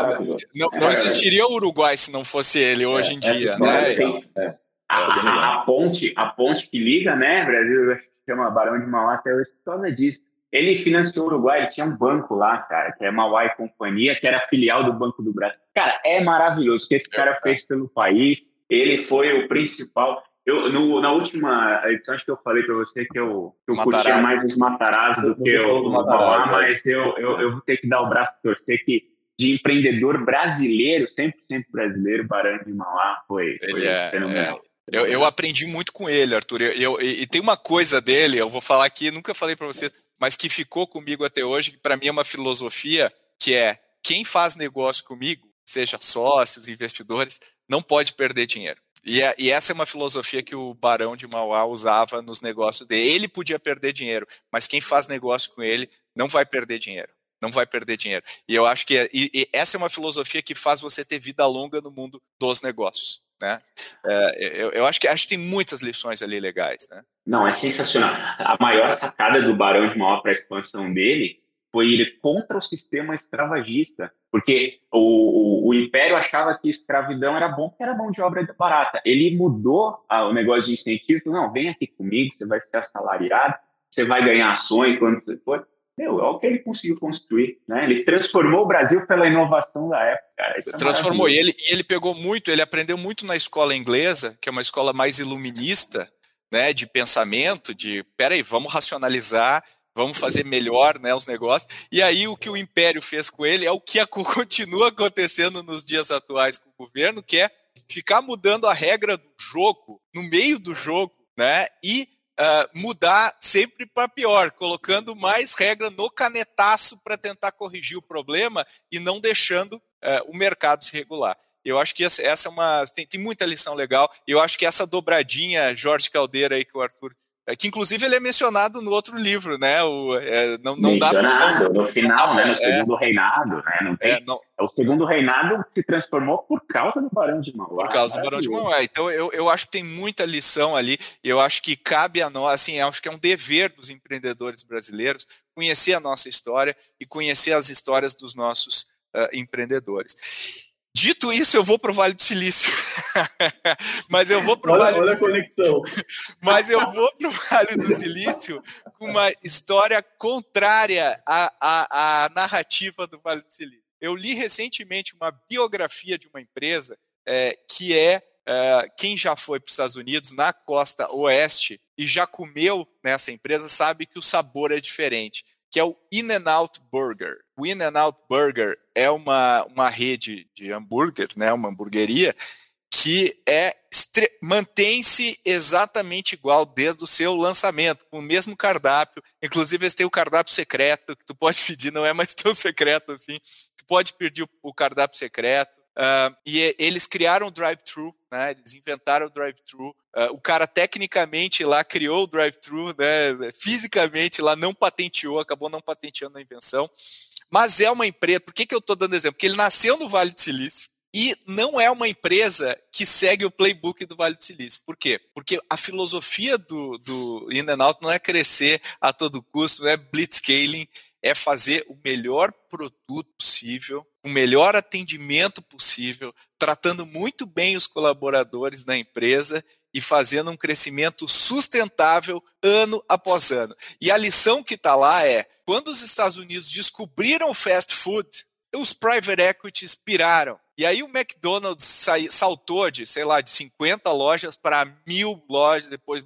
[SPEAKER 2] não, não, existiria o Uruguai se não fosse ele hoje em é, dia, né?
[SPEAKER 5] É. A, a, ponte, a ponte que liga, né, Brasil, chama Barão de Mauá até hoje por causa disso. Ele financiou o Uruguai, ele tinha um banco lá, cara, que é Mauá e Companhia, que era filial do Banco do Brasil. Cara, é maravilhoso o que esse cara fez pelo país. Ele foi o principal. Eu, no, na última edição, acho que eu falei para você que eu, que eu curtia mais os Matarazzo do que o, o Mauá, mas eu, eu, eu vou ter que dar o braço torcer que de empreendedor brasileiro, 100% brasileiro, Barão de Mauá, foi, foi
[SPEAKER 2] é, fenomenal. É eu, eu aprendi muito com ele, Arthur. Eu, eu, e tem uma coisa dele, eu vou falar aqui, nunca falei para vocês, mas que ficou comigo até hoje, que para mim é uma filosofia, que é quem faz negócio comigo, seja sócios, investidores, não pode perder dinheiro. E, é, e, essa é uma filosofia que o Barão de Mauá usava nos negócios dele. Ele podia perder dinheiro, mas quem faz negócio com ele não vai perder dinheiro. Não vai perder dinheiro. E eu acho que é, e, e essa é uma filosofia que faz você ter vida longa no mundo dos negócios. Né? É, eu, eu, acho que acho que tem muitas lições ali legais. Né?
[SPEAKER 5] Não, é sensacional. A maior sacada do Barão de Mauá para a expansão dele foi ir contra o sistema escravagista, porque o, o, o, Império achava que escravidão era bom porque era mão de obra barata. Ele mudou a, o negócio de incentivo, não, vem aqui comigo, você vai ser assalariado, você vai ganhar ações quando você for. Meu, é o que ele conseguiu construir, né? Ele transformou o Brasil pela inovação da época.
[SPEAKER 2] É transformou, e ele, e ele pegou muito, ele aprendeu muito na escola inglesa, que é uma escola mais iluminista, né, de pensamento, de, peraí, vamos racionalizar vamos fazer melhor né, os negócios. E aí o que o Império fez com ele é o que continua acontecendo nos dias atuais com o governo, que é ficar mudando a regra do jogo no meio do jogo, né? E uh, mudar sempre para pior, colocando mais regra no canetaço para tentar corrigir o problema e não deixando uh, o mercado se regular. Eu acho que essa, essa é uma. Tem, tem muita lição legal. Eu acho que essa dobradinha, Jorge Caldeira, aí que o Arthur é que inclusive ele é mencionado no outro livro, né? O, é, não, não
[SPEAKER 5] mencionado, dá, não, no final, né? No é, segundo reinado, né? Não tem, é, não, é, o segundo reinado se transformou por causa do Barão de Mauá.
[SPEAKER 2] Por causa do Barão de Mauá. Então eu, eu acho que tem muita lição ali. Eu acho que cabe a nós, assim, acho que é um dever dos empreendedores brasileiros conhecer a nossa história e conhecer as histórias dos nossos uh, empreendedores. Dito isso, eu vou para o Vale do Silício. Mas eu vou para o Vale
[SPEAKER 4] olha do conexão.
[SPEAKER 2] Mas eu vou para o Vale do Silício com uma história contrária à, à, à, narrativa do Vale do Silício. Eu li recentemente uma biografia de uma empresa é, que é, é quem já foi para os Estados Unidos na costa oeste e já comeu nessa empresa sabe que o sabor é diferente que é o In-N-Out Burger. O In-N-Out Burger é uma, uma rede de hambúrguer, né, uma hamburgueria, que é mantém-se exatamente igual desde o seu lançamento, com o mesmo cardápio. Inclusive, eles têm o cardápio secreto, que tu pode pedir, não é mais tão secreto assim. Tu pode pedir o, o cardápio secreto. Uh, e eles criaram o drive-thru, né? Eles inventaram o drive-thru. Uh, o cara tecnicamente lá criou o drive-thru, né? Fisicamente lá não patenteou, acabou não patenteando a invenção. Mas é uma empresa. Por que, que eu estou dando exemplo? Porque ele nasceu no Vale do Silício. E não é uma empresa que segue o playbook do Vale do Silício. Por quê? Porque a filosofia do, do In and Out não é crescer a todo custo, não é blitzscaling, é fazer o melhor produto possível o melhor atendimento possível, tratando muito bem os colaboradores da empresa e fazendo um crescimento sustentável ano após ano. E a lição que está lá é: quando os Estados Unidos descobriram o fast food, os private equities piraram. E aí o McDonald's saltou de, sei lá, de 50 lojas para mil lojas, depois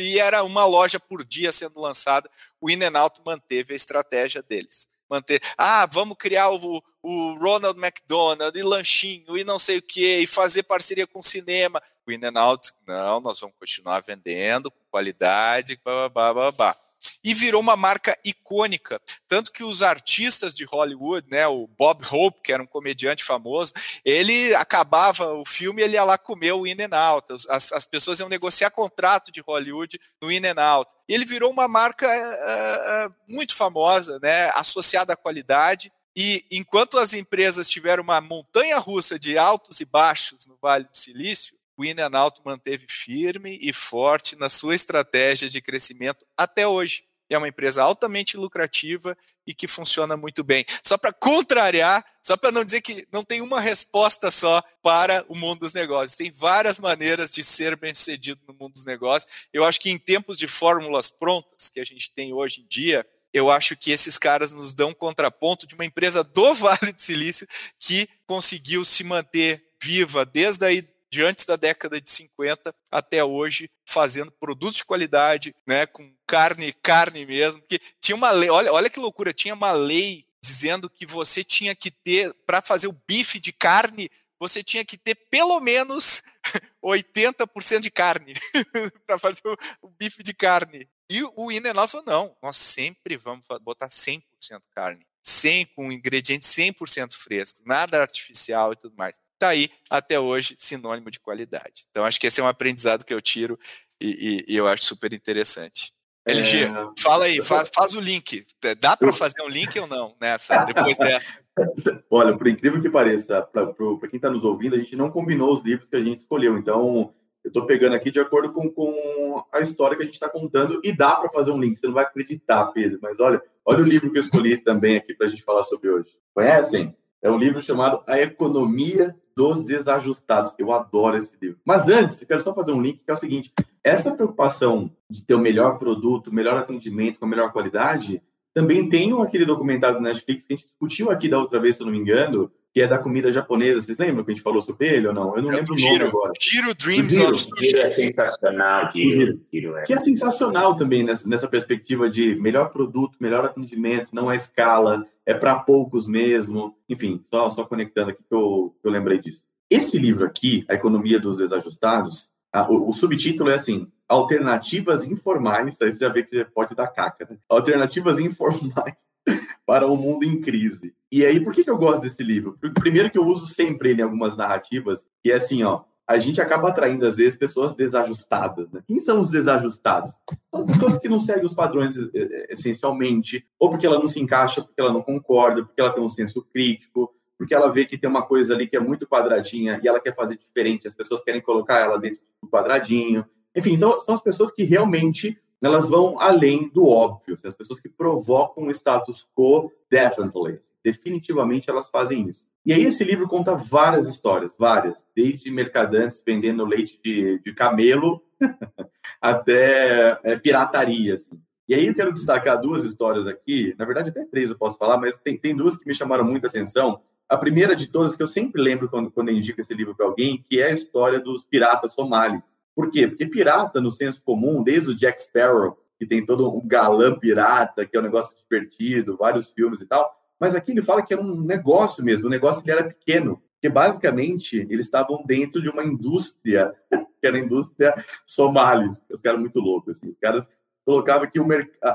[SPEAKER 2] e era uma loja por dia sendo lançada. O In-N-Out manteve a estratégia deles manter. Ah, vamos criar o, o Ronald McDonald e lanchinho e não sei o que, e fazer parceria com cinema. O In and Out, não, nós vamos continuar vendendo com qualidade, blá, blá e virou uma marca icônica. Tanto que os artistas de Hollywood, né, o Bob Hope, que era um comediante famoso, ele acabava o filme ele ia lá comer o In and Out. As, as pessoas iam negociar contrato de Hollywood no In and Out. E ele virou uma marca uh, muito famosa, né, associada à qualidade. E enquanto as empresas tiveram uma montanha russa de altos e baixos no Vale do Silício, In and Out manteve firme e forte na sua estratégia de crescimento até hoje. É uma empresa altamente lucrativa e que funciona muito bem. Só para contrariar, só para não dizer que não tem uma resposta só para o mundo dos negócios. Tem várias maneiras de ser bem-sucedido no mundo dos negócios. Eu acho que em tempos de fórmulas prontas que a gente tem hoje em dia, eu acho que esses caras nos dão um contraponto de uma empresa do Vale do Silício que conseguiu se manter viva desde aí de antes da década de 50 até hoje, fazendo produtos de qualidade, né, com carne, carne mesmo, porque tinha uma lei, olha, olha que loucura, tinha uma lei dizendo que você tinha que ter, para fazer o bife de carne, você tinha que ter pelo menos 80% de carne para fazer o, o, bife de carne. E o Inenal falou, não, nós sempre vamos botar 100% carne, sem com ingredientes 100% frescos, nada artificial e tudo mais está aí até hoje sinônimo de qualidade. Então acho que esse é um aprendizado que eu tiro e, e, e eu acho super interessante. LG, é... fala aí, faz, faz, o link. Dá para fazer um link ou não nessa, depois dessa?
[SPEAKER 4] Olha, por incrível que pareça, para quem está nos ouvindo, a gente não combinou os livros que a gente escolheu. Então, Eu estou pegando aqui de acordo com, com a história que a gente está contando e dá para fazer um link. Você não vai acreditar, Pedro, mas olha, olha o livro que eu escolhi também aqui para a gente falar sobre hoje. Conhecem? É um livro chamado A Economia dos Desajustados. Eu adoro esse livro. Mas antes, eu quero só fazer um link que é o seguinte: essa preocupação de ter o melhor produto, melhor atendimento com a melhor qualidade, também tem aquele documentário do Netflix que a gente discutiu aqui da outra vez, se eu não me engano, que é da comida japonesa. Vocês lembram que a gente falou sobre ele ou não? Eu não é lembro o nome agora.
[SPEAKER 2] Giro Dreams Giro. of
[SPEAKER 5] Sushi. é sensacional, Giro. Giro
[SPEAKER 4] é. Que é sensacional também nessa, nessa perspectiva de melhor produto, melhor atendimento, não é escala, é para poucos mesmo. Enfim, só, só conectando aqui que eu, que eu lembrei disso. Esse livro aqui, A Economia dos Desajustados, a, o, o, subtítulo é assim: Alternativas Informais. Aí você já vê que pode dar caca, né? Alternativas Informais para o mundo em crise. E aí, por que, que eu gosto desse livro? Primeiro que eu uso sempre ele em algumas narrativas, que é assim, ó, a gente acaba atraindo, às vezes, pessoas desajustadas. Né? Quem são os desajustados? São pessoas que não seguem os padrões eh, eh, essencialmente, ou porque ela não se encaixa, porque ela não concorda, porque ela tem um senso crítico, porque ela vê que tem uma coisa ali que é muito quadradinha e ela quer fazer diferente, as pessoas querem colocar ela dentro do quadradinho. Enfim, são, são as pessoas que realmente elas vão além do óbvio. As pessoas que provocam o status quo, definitely, definitivamente elas fazem isso. E aí esse livro conta várias histórias, várias, desde mercadantes vendendo leite de, de camelo até é, pirataria. Assim. E aí eu quero destacar duas histórias aqui, na verdade até três eu posso falar, mas tem, tem duas que me chamaram muita atenção. A primeira de todas, que eu sempre lembro quando, quando eu indico esse livro para alguém, que é a história dos piratas somalis. Por quê? Porque pirata, no senso comum, desde o Jack Sparrow, que tem todo um galã pirata, que é um negócio divertido, vários filmes e tal, mas aqui ele fala que era um negócio mesmo, o negócio ele era pequeno, porque basicamente eles estavam dentro de uma indústria, que era a indústria somalis, os caras muito loucos, assim, os caras colocavam que o,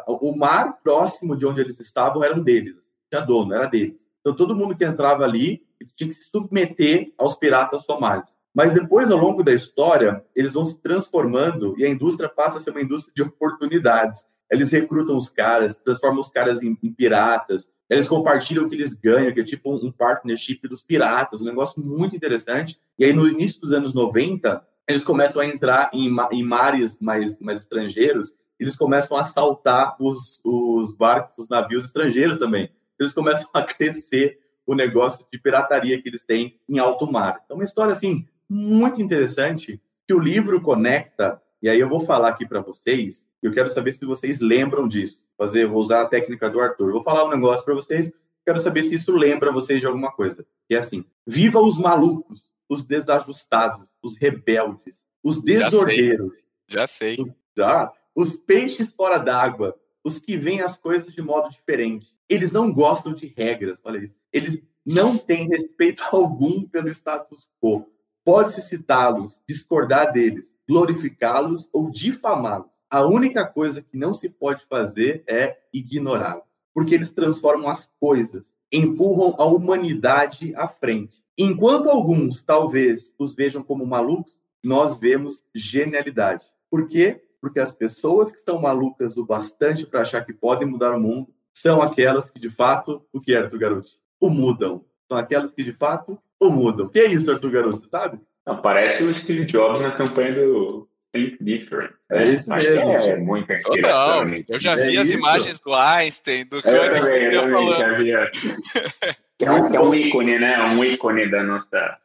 [SPEAKER 4] o mar próximo de onde eles estavam era um deles, assim, tinha dono, era deles. Então todo mundo que entrava ali tinha que se submeter aos piratas somalis. Mas depois, ao longo da história, eles vão se transformando e a indústria passa a ser uma indústria de oportunidades. Eles recrutam os caras, transformam os caras em, em piratas, eles compartilham o que eles ganham, que é tipo um, um partnership dos piratas, um negócio muito interessante. E aí, no início dos anos 90, eles começam a entrar em, em mares mais, mais estrangeiros, eles começam a assaltar os, os barcos, os navios estrangeiros também. Eles começam a crescer o negócio de pirataria que eles têm em alto mar. Então, uma história assim muito interessante que o livro conecta, e aí eu vou falar aqui para vocês, eu quero saber se vocês lembram disso. Fazer, vou usar a técnica do Arthur. Vou falar um negócio para vocês, quero saber se isso lembra vocês de alguma coisa. Que é assim: viva os malucos, os desajustados, os rebeldes, os desordeiros.
[SPEAKER 2] Já sei. Já sei.
[SPEAKER 4] Os, já, os peixes fora d'água, os que veem as coisas de modo diferente. Eles não gostam de regras, olha isso. Eles não têm respeito algum pelo status quo. Pode-se citá-los, discordar deles, glorificá-los ou difamá-los. A única coisa que não se pode fazer é ignorá-los, porque eles transformam as coisas, empurram a humanidade à frente. Enquanto alguns talvez os vejam como malucos, nós vemos genialidade. Por quê? Porque as pessoas que são malucas o bastante para achar que podem mudar o mundo são aquelas que de fato, o que é, Arthur Garoto? O mudam. São aquelas que de fato ou mudam? O que é isso, Arthur Garoto? Você sabe?
[SPEAKER 5] Não, parece o Steve Jobs na campanha do Think Different.
[SPEAKER 4] É isso Acho mesmo.
[SPEAKER 5] Que é muita inspiração. Não,
[SPEAKER 2] eu já é vi as imagens do Einstein, do Kahneman.
[SPEAKER 5] É, eu, eu já vi. É um, é um ícone, né? Um ícone da nossa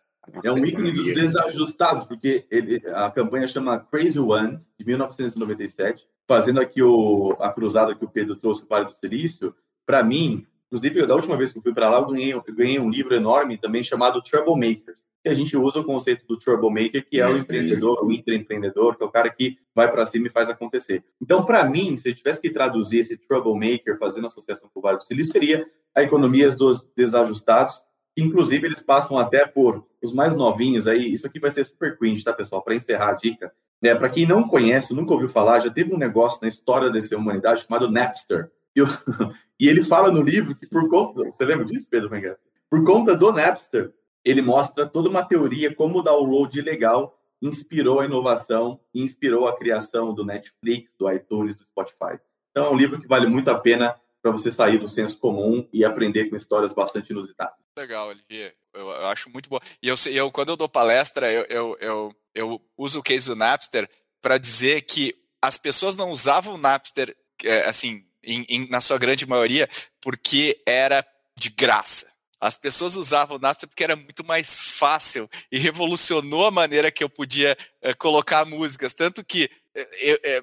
[SPEAKER 4] é um ícone dos desajustados, porque ele, a campanha chama Crazy Ones, de 1997, fazendo aqui o, a cruzada que o Pedro trouxe para o Silício. Para mim, Inclusive, da última vez que eu fui para lá, eu ganhei, eu ganhei, um livro enorme também chamado Makers, que a gente usa o conceito do Maker, que é o uhum. empreendedor, o intraempreendedor, que é o cara que vai para cima e faz acontecer. Então, para mim, se eu tivesse que traduzir esse Maker fazendo associação com o Vale do Silício, seria a economia dos desajustados, que inclusive eles passam até por os mais novinhos aí. Isso aqui vai ser super cringe, tá, pessoal? Para encerrar a dica. É, para quem não conhece, nunca ouviu falar, já teve um negócio na história dessa humanidade chamado Napster. E, eu, e ele fala no livro que por conta, você lembra disso, Pedro Menguer? Por conta do Napster, ele mostra toda uma teoria como o download ilegal inspirou a inovação inspirou a criação do Netflix, do iTunes, do Spotify. Então é um livro que vale muito a pena para você sair do senso comum e aprender com histórias bastante inusitadas.
[SPEAKER 2] Legal, LG. Eu, eu acho muito bom. E eu, eu, quando eu dou palestra, eu, eu, eu eu uso o case do Napster para dizer que as pessoas não usavam o Napster, é, assim, em, em, na sua grande maioria, porque era de graça. As pessoas usavam o Napster porque era muito mais fácil e revolucionou a maneira que eu podia é, colocar músicas. Tanto que é,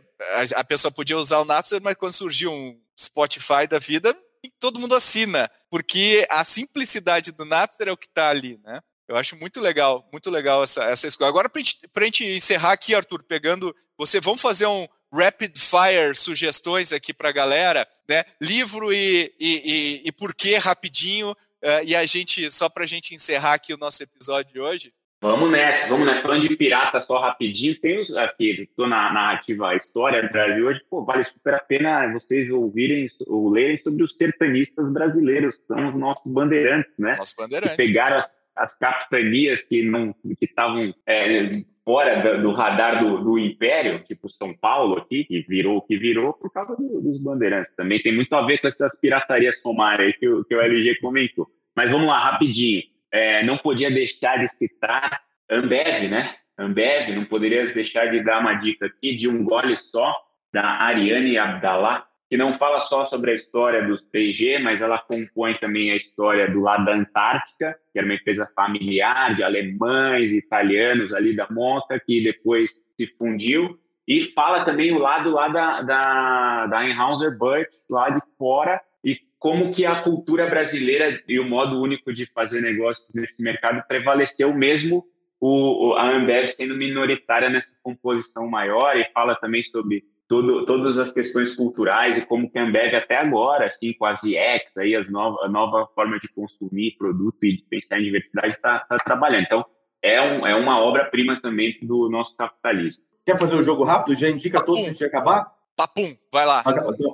[SPEAKER 2] a, a, pessoa podia usar o Napster, mas quando surgiu um Spotify da vida, todo mundo assina, porque a simplicidade do Napster é o que está ali, né? Eu acho muito legal, muito legal essa, essa escolha. Agora, para a gente encerrar aqui, Arthur, pegando você, vamos fazer um rapid fire sugestões aqui para a galera, né? Livro e, e, e, e por que rapidinho, uh, e a gente, só para a gente encerrar aqui o nosso episódio de hoje.
[SPEAKER 5] Vamos nessa, vamos nessa. Falando de pirata só rapidinho, tem os aqui, estou na narrativa História do Brasil hoje, pô, vale super a pena vocês ouvirem ou lerem sobre os sertanistas brasileiros, que são os nossos bandeirantes, né?
[SPEAKER 2] Nossos bandeirantes.
[SPEAKER 5] Que pegaram as, as capitanias que não que estavam é, fora do, radar do, do, Império, tipo São Paulo aqui, que virou o que virou por causa do, dos bandeirantes. Também tem muito a ver com essas piratarias Comar aí que, que o LG comentou. Mas vamos lá, rapidinho é, não podia deixar de citar Ambev, né? Ambev, não poderia deixar de dar uma dica aqui de um gole só, da Ariane Abdallah, que não fala só sobre a história dos PG, mas ela compõe também a história do lado da Antártica, que era uma empresa familiar de alemães e italianos ali da Monta, que depois se fundiu, e fala também o lado lá da, da, da Anheuser-Busch, lá de fora, como que a cultura brasileira e o modo único de fazer negócios nesse mercado prevaleceu mesmo o, a Ambev sendo minoritária nessa composição maior e fala também sobre todo, todas as questões culturais e como que a Ambev até agora, assim, com as IEX, aí, as nova, a nova forma de consumir produto e de pensar em diversidade, está tá trabalhando. Então, é, um, é uma obra-prima também do nosso capitalismo.
[SPEAKER 4] Quer fazer o um jogo rápido? Já indica todos antes de acabar?
[SPEAKER 2] Papum, vai lá.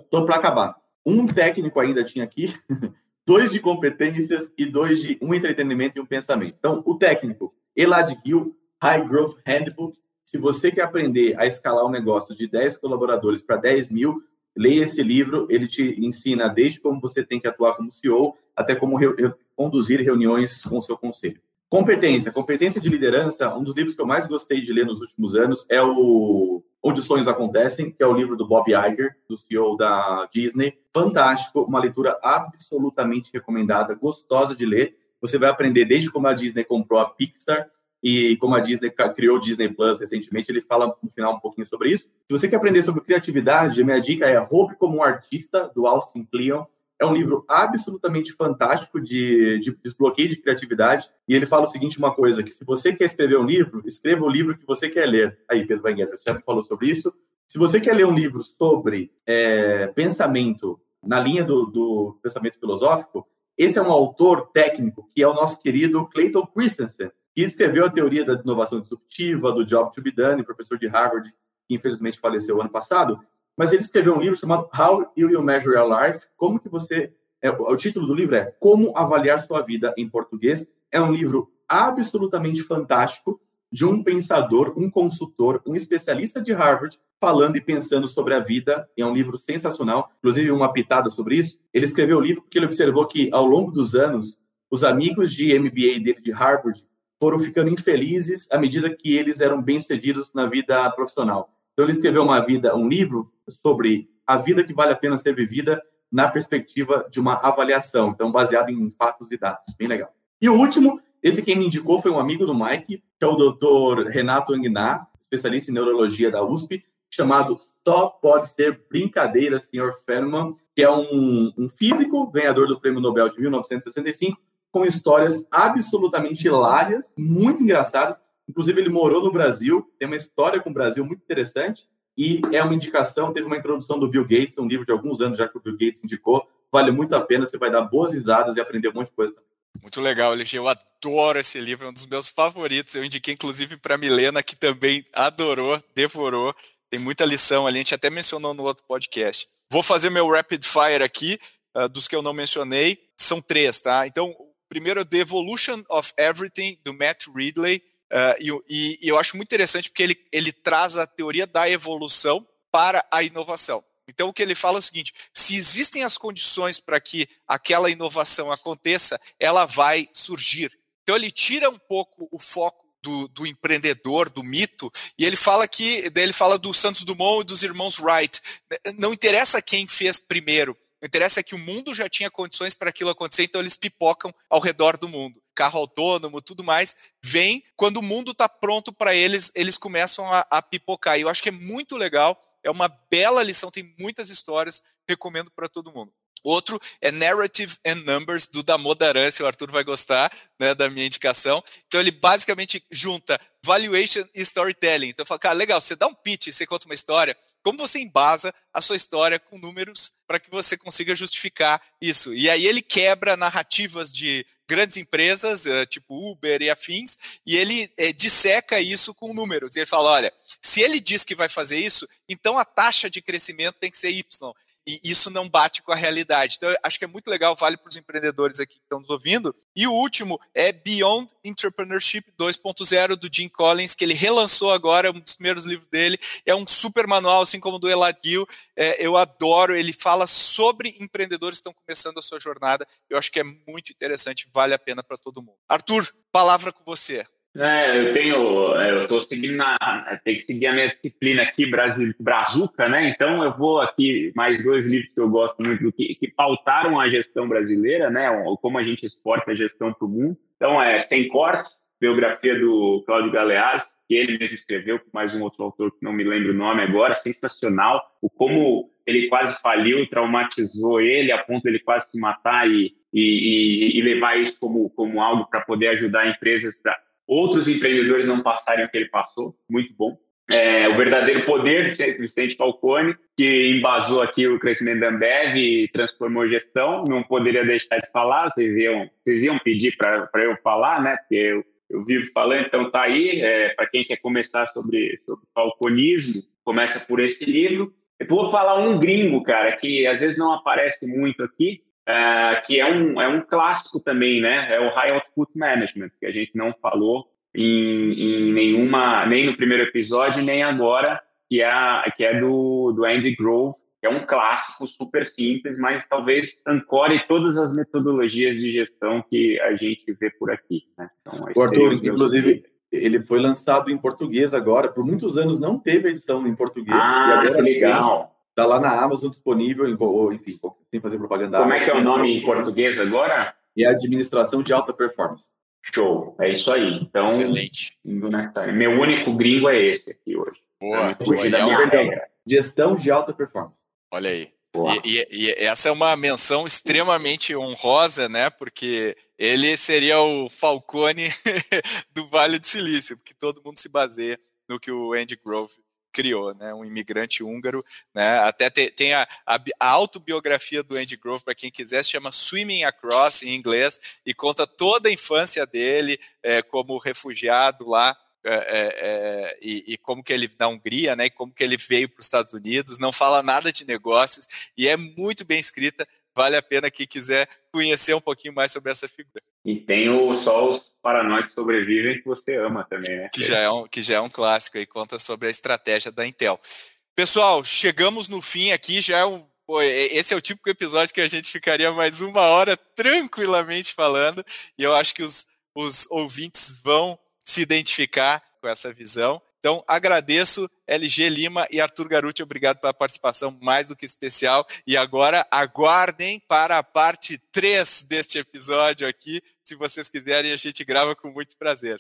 [SPEAKER 4] Estou para acabar um técnico ainda tinha aqui, dois de competências e dois de um entretenimento e um pensamento. Então, o técnico, Elad Gil, High Growth Handbook. Se você quer aprender a escalar um negócio de 10 colaboradores para 10 mil, leia esse livro. Ele te ensina desde como você tem que atuar como CEO até como re conduzir reuniões com o seu conselho. Competência. Competência de liderança, um dos livros que eu mais gostei de ler nos últimos anos é o Onde os Sonhos Acontecem, que é o livro do Bob Iger, do CEO da Disney. Fantástico, uma leitura absolutamente recomendada, gostosa de ler. Você vai aprender desde como a Disney comprou a Pixar e como a Disney criou o Disney Plus recentemente. Ele fala no final um pouquinho sobre isso. Se você quer aprender sobre criatividade, minha dica é Roube como um Artista, do Austin Kleon. É um livro absolutamente fantástico de, de, desbloqueio de criatividade. E ele fala o seguinte: uma coisa, que se você quer escrever um livro, escreva o livro que você quer ler. Aí, Pedro Weingart, você já falou sobre isso. Se você quer ler um livro sobre é, pensamento na linha do, do, pensamento filosófico, esse é um autor técnico que é o nosso querido Clayton Christensen, que escreveu a teoria da inovação disruptiva, do job to be done, professor de Harvard, que infelizmente faleceu ano passado mas ele escreveu um livro chamado How You Will Measure Your Life. Como que você... É, o título do livro é Como Avaliar Sua Vida em Português. É um livro absolutamente fantástico de um pensador, um consultor, um especialista de Harvard falando e pensando sobre a vida. É um livro sensacional, inclusive uma pitada sobre isso. Ele escreveu o livro porque ele observou que ao longo dos anos, os amigos de MBA dele de Harvard foram ficando infelizes à medida que eles eram bem-sucedidos na vida profissional. Então, ele escreveu uma vida, um livro sobre a vida que vale a pena ser vivida na perspectiva de uma avaliação, então baseado em fatos e dados, bem legal. E o último, esse quem me indicou foi um amigo do Mike, que é o Dr. Renato Angná, especialista em neurologia da USP, chamado Só Pode Ser Brincadeira, Sr. Feynman, que é um, um físico ganhador do Prêmio Nobel de 1965, com histórias absolutamente hilárias, muito engraçadas, Inclusive, ele morou no Brasil, tem uma história com o Brasil muito interessante e é uma indicação. Teve uma introdução do Bill Gates, um livro de alguns anos já que o Bill Gates indicou. Vale muito a pena, você vai dar boas risadas e aprender um monte de coisa.
[SPEAKER 2] Muito legal, LG. Eu adoro esse livro, é um dos meus favoritos. Eu indiquei, inclusive, para Milena, que também adorou, devorou. Tem muita lição ali, a gente até mencionou no outro podcast. Vou fazer meu rapid fire aqui, uh, dos que eu não mencionei. São três, tá? Então, primeiro The Evolution of Everything, do Matt Ridley. Uh, e, e, eu acho muito interessante porque ele, ele traz a teoria da evolução para a inovação. Então, o que ele fala é o seguinte: se existem as condições para que aquela inovação aconteça, ela vai surgir. Então, ele tira um pouco o foco do, do, empreendedor, do mito, e ele fala que ele fala do Santos Dumont e dos irmãos Wright. Não interessa quem fez primeiro, o interessa é que o mundo já tinha condições para aquilo acontecer, então eles pipocam ao redor do mundo. Carro autônomo, tudo mais, vem quando o mundo está pronto para eles, eles começam a, a pipocar. E eu acho que é muito legal, é uma bela lição, tem muitas histórias, recomendo para todo mundo. Outro é Narrative and Numbers, do Damo Daran, o Arthur vai gostar né, da minha indicação. Então ele basicamente junta valuation e storytelling. Então fala, cara, legal, você dá um pitch, você conta uma história, como você embasa a sua história com números para que você consiga justificar isso? E aí ele quebra narrativas de grandes empresas, eh, tipo Uber e afins, e ele é, disseca isso com números. E ele fala, olha, se ele diz que vai fazer isso, então a taxa de crescimento tem que ser Y e isso não bate com a realidade. Então, acho que é muito legal, vale para os empreendedores aqui que estão nos ouvindo. E o último é Beyond Entrepreneurship 2.0 do Jim Collins, que ele relançou agora, um dos primeiros livros dele. É um super manual, assim como o do Elad Gil. É, eu adoro, ele fala sobre empreendedores que estão começando a sua jornada. Eu acho que é muito interessante, vale a pena para todo mundo. Arthur, palavra com você.
[SPEAKER 5] É, eu tenho, é, eu estou seguindo na, tem que seguir a minha disciplina aqui, Brasil, Brazuca, né? Então eu vou aqui mais dois livros que eu gosto muito que, que pautaram a gestão brasileira, né? Como a gente exporta a gestão para o mundo. Então é Sem Cortes, biografia do Cláudio Galeazzi, que ele mesmo escreveu com mais um outro autor que não me lembro o nome agora, sensacional. O como ele quase faliu, traumatizou ele a ponto de ele quase se matar e, e, e levar isso como, como algo para poder ajudar empresas outros empreendedores não passarem o que ele passou, muito bom. É, o verdadeiro poder do Vicente Falcone, que embasou aqui o crescimento da Ambev e transformou gestão, não poderia deixar de falar, vocês iam, vocês iam pedir para eu falar, né? Porque eu, eu vivo falando, então tá aí, é, para quem quer começar sobre, sobre falconismo, começa por esse livro. Eu vou falar um gringo, cara, que às vezes não aparece muito aqui, é, que é um, é um clássico também, né? É o High Output Management, que a gente não falou em, em nenhuma, nem no primeiro episódio, nem agora, que é, que é do, do Andy Grove, que é um clássico super simples, mas talvez ancore todas as metodologias de gestão que a gente vê por aqui. Né?
[SPEAKER 4] Então, o Arthur, inclusive, ele foi lançado em português agora. Por muitos anos não teve edição em português.
[SPEAKER 5] Ah, e agora que legal!
[SPEAKER 4] Está lá na Amazon disponível, ou, enfim, sem fazer propaganda.
[SPEAKER 5] Como é que é o nome em português agora?
[SPEAKER 4] É Administração de Alta Performance.
[SPEAKER 5] Show, é isso aí. Então,
[SPEAKER 2] Excelente.
[SPEAKER 5] Meu único gringo é esse aqui hoje.
[SPEAKER 2] Boa.
[SPEAKER 5] Boa. Da minha regra.
[SPEAKER 4] Gestão de alta performance.
[SPEAKER 2] Olha aí. E, e, e, essa é uma menção extremamente honrosa, né? Porque ele seria o Falcone do Vale do Silício, porque todo mundo se baseia no que o Andy Grove criou, né? Um imigrante húngaro, né? Até te, tem a, a, a, autobiografia do Andy Grove para quem quiser, se chama Swimming Across em inglês e conta toda a infância dele é, como refugiado lá é, é, é e, e, como que ele na Hungria, né? E como que ele veio para os Estados Unidos. Não fala nada de negócios e é muito bem escrita. Vale a pena quem quiser conhecer um pouquinho mais sobre essa figura.
[SPEAKER 5] E tem o Só os Paranoicos Sobrevivem, que você ama também, né?
[SPEAKER 2] Que já é um, que já é um clássico e conta sobre a estratégia da Intel. Pessoal, chegamos no fim aqui, já é um. Pô, esse é o típico episódio que a gente ficaria mais uma hora tranquilamente falando, e eu acho que os, os ouvintes vão se identificar com essa visão. Então, agradeço LG Lima e Arthur Garuti, obrigado pela participação mais do que especial. E agora aguardem para a parte 3 deste episódio aqui. Se vocês quiserem, a gente grava com muito prazer.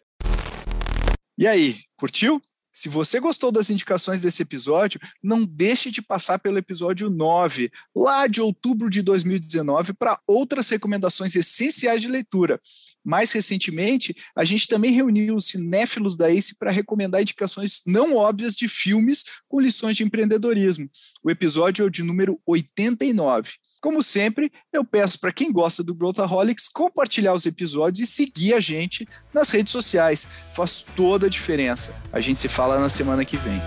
[SPEAKER 2] E aí, curtiu? Se você gostou das indicações desse episódio, não deixe de passar pelo episódio 9, lá de outubro de 2019, para outras recomendações essenciais de leitura. Mais recentemente, a gente também reuniu os cinéfilos da ACE para recomendar indicações não óbvias de filmes com lições de empreendedorismo. O episódio é o de número 89. Como sempre, eu peço para quem gosta do Growthaholics compartilhar os episódios e seguir a gente nas redes sociais. Faz toda a diferença. A gente se fala na semana que vem.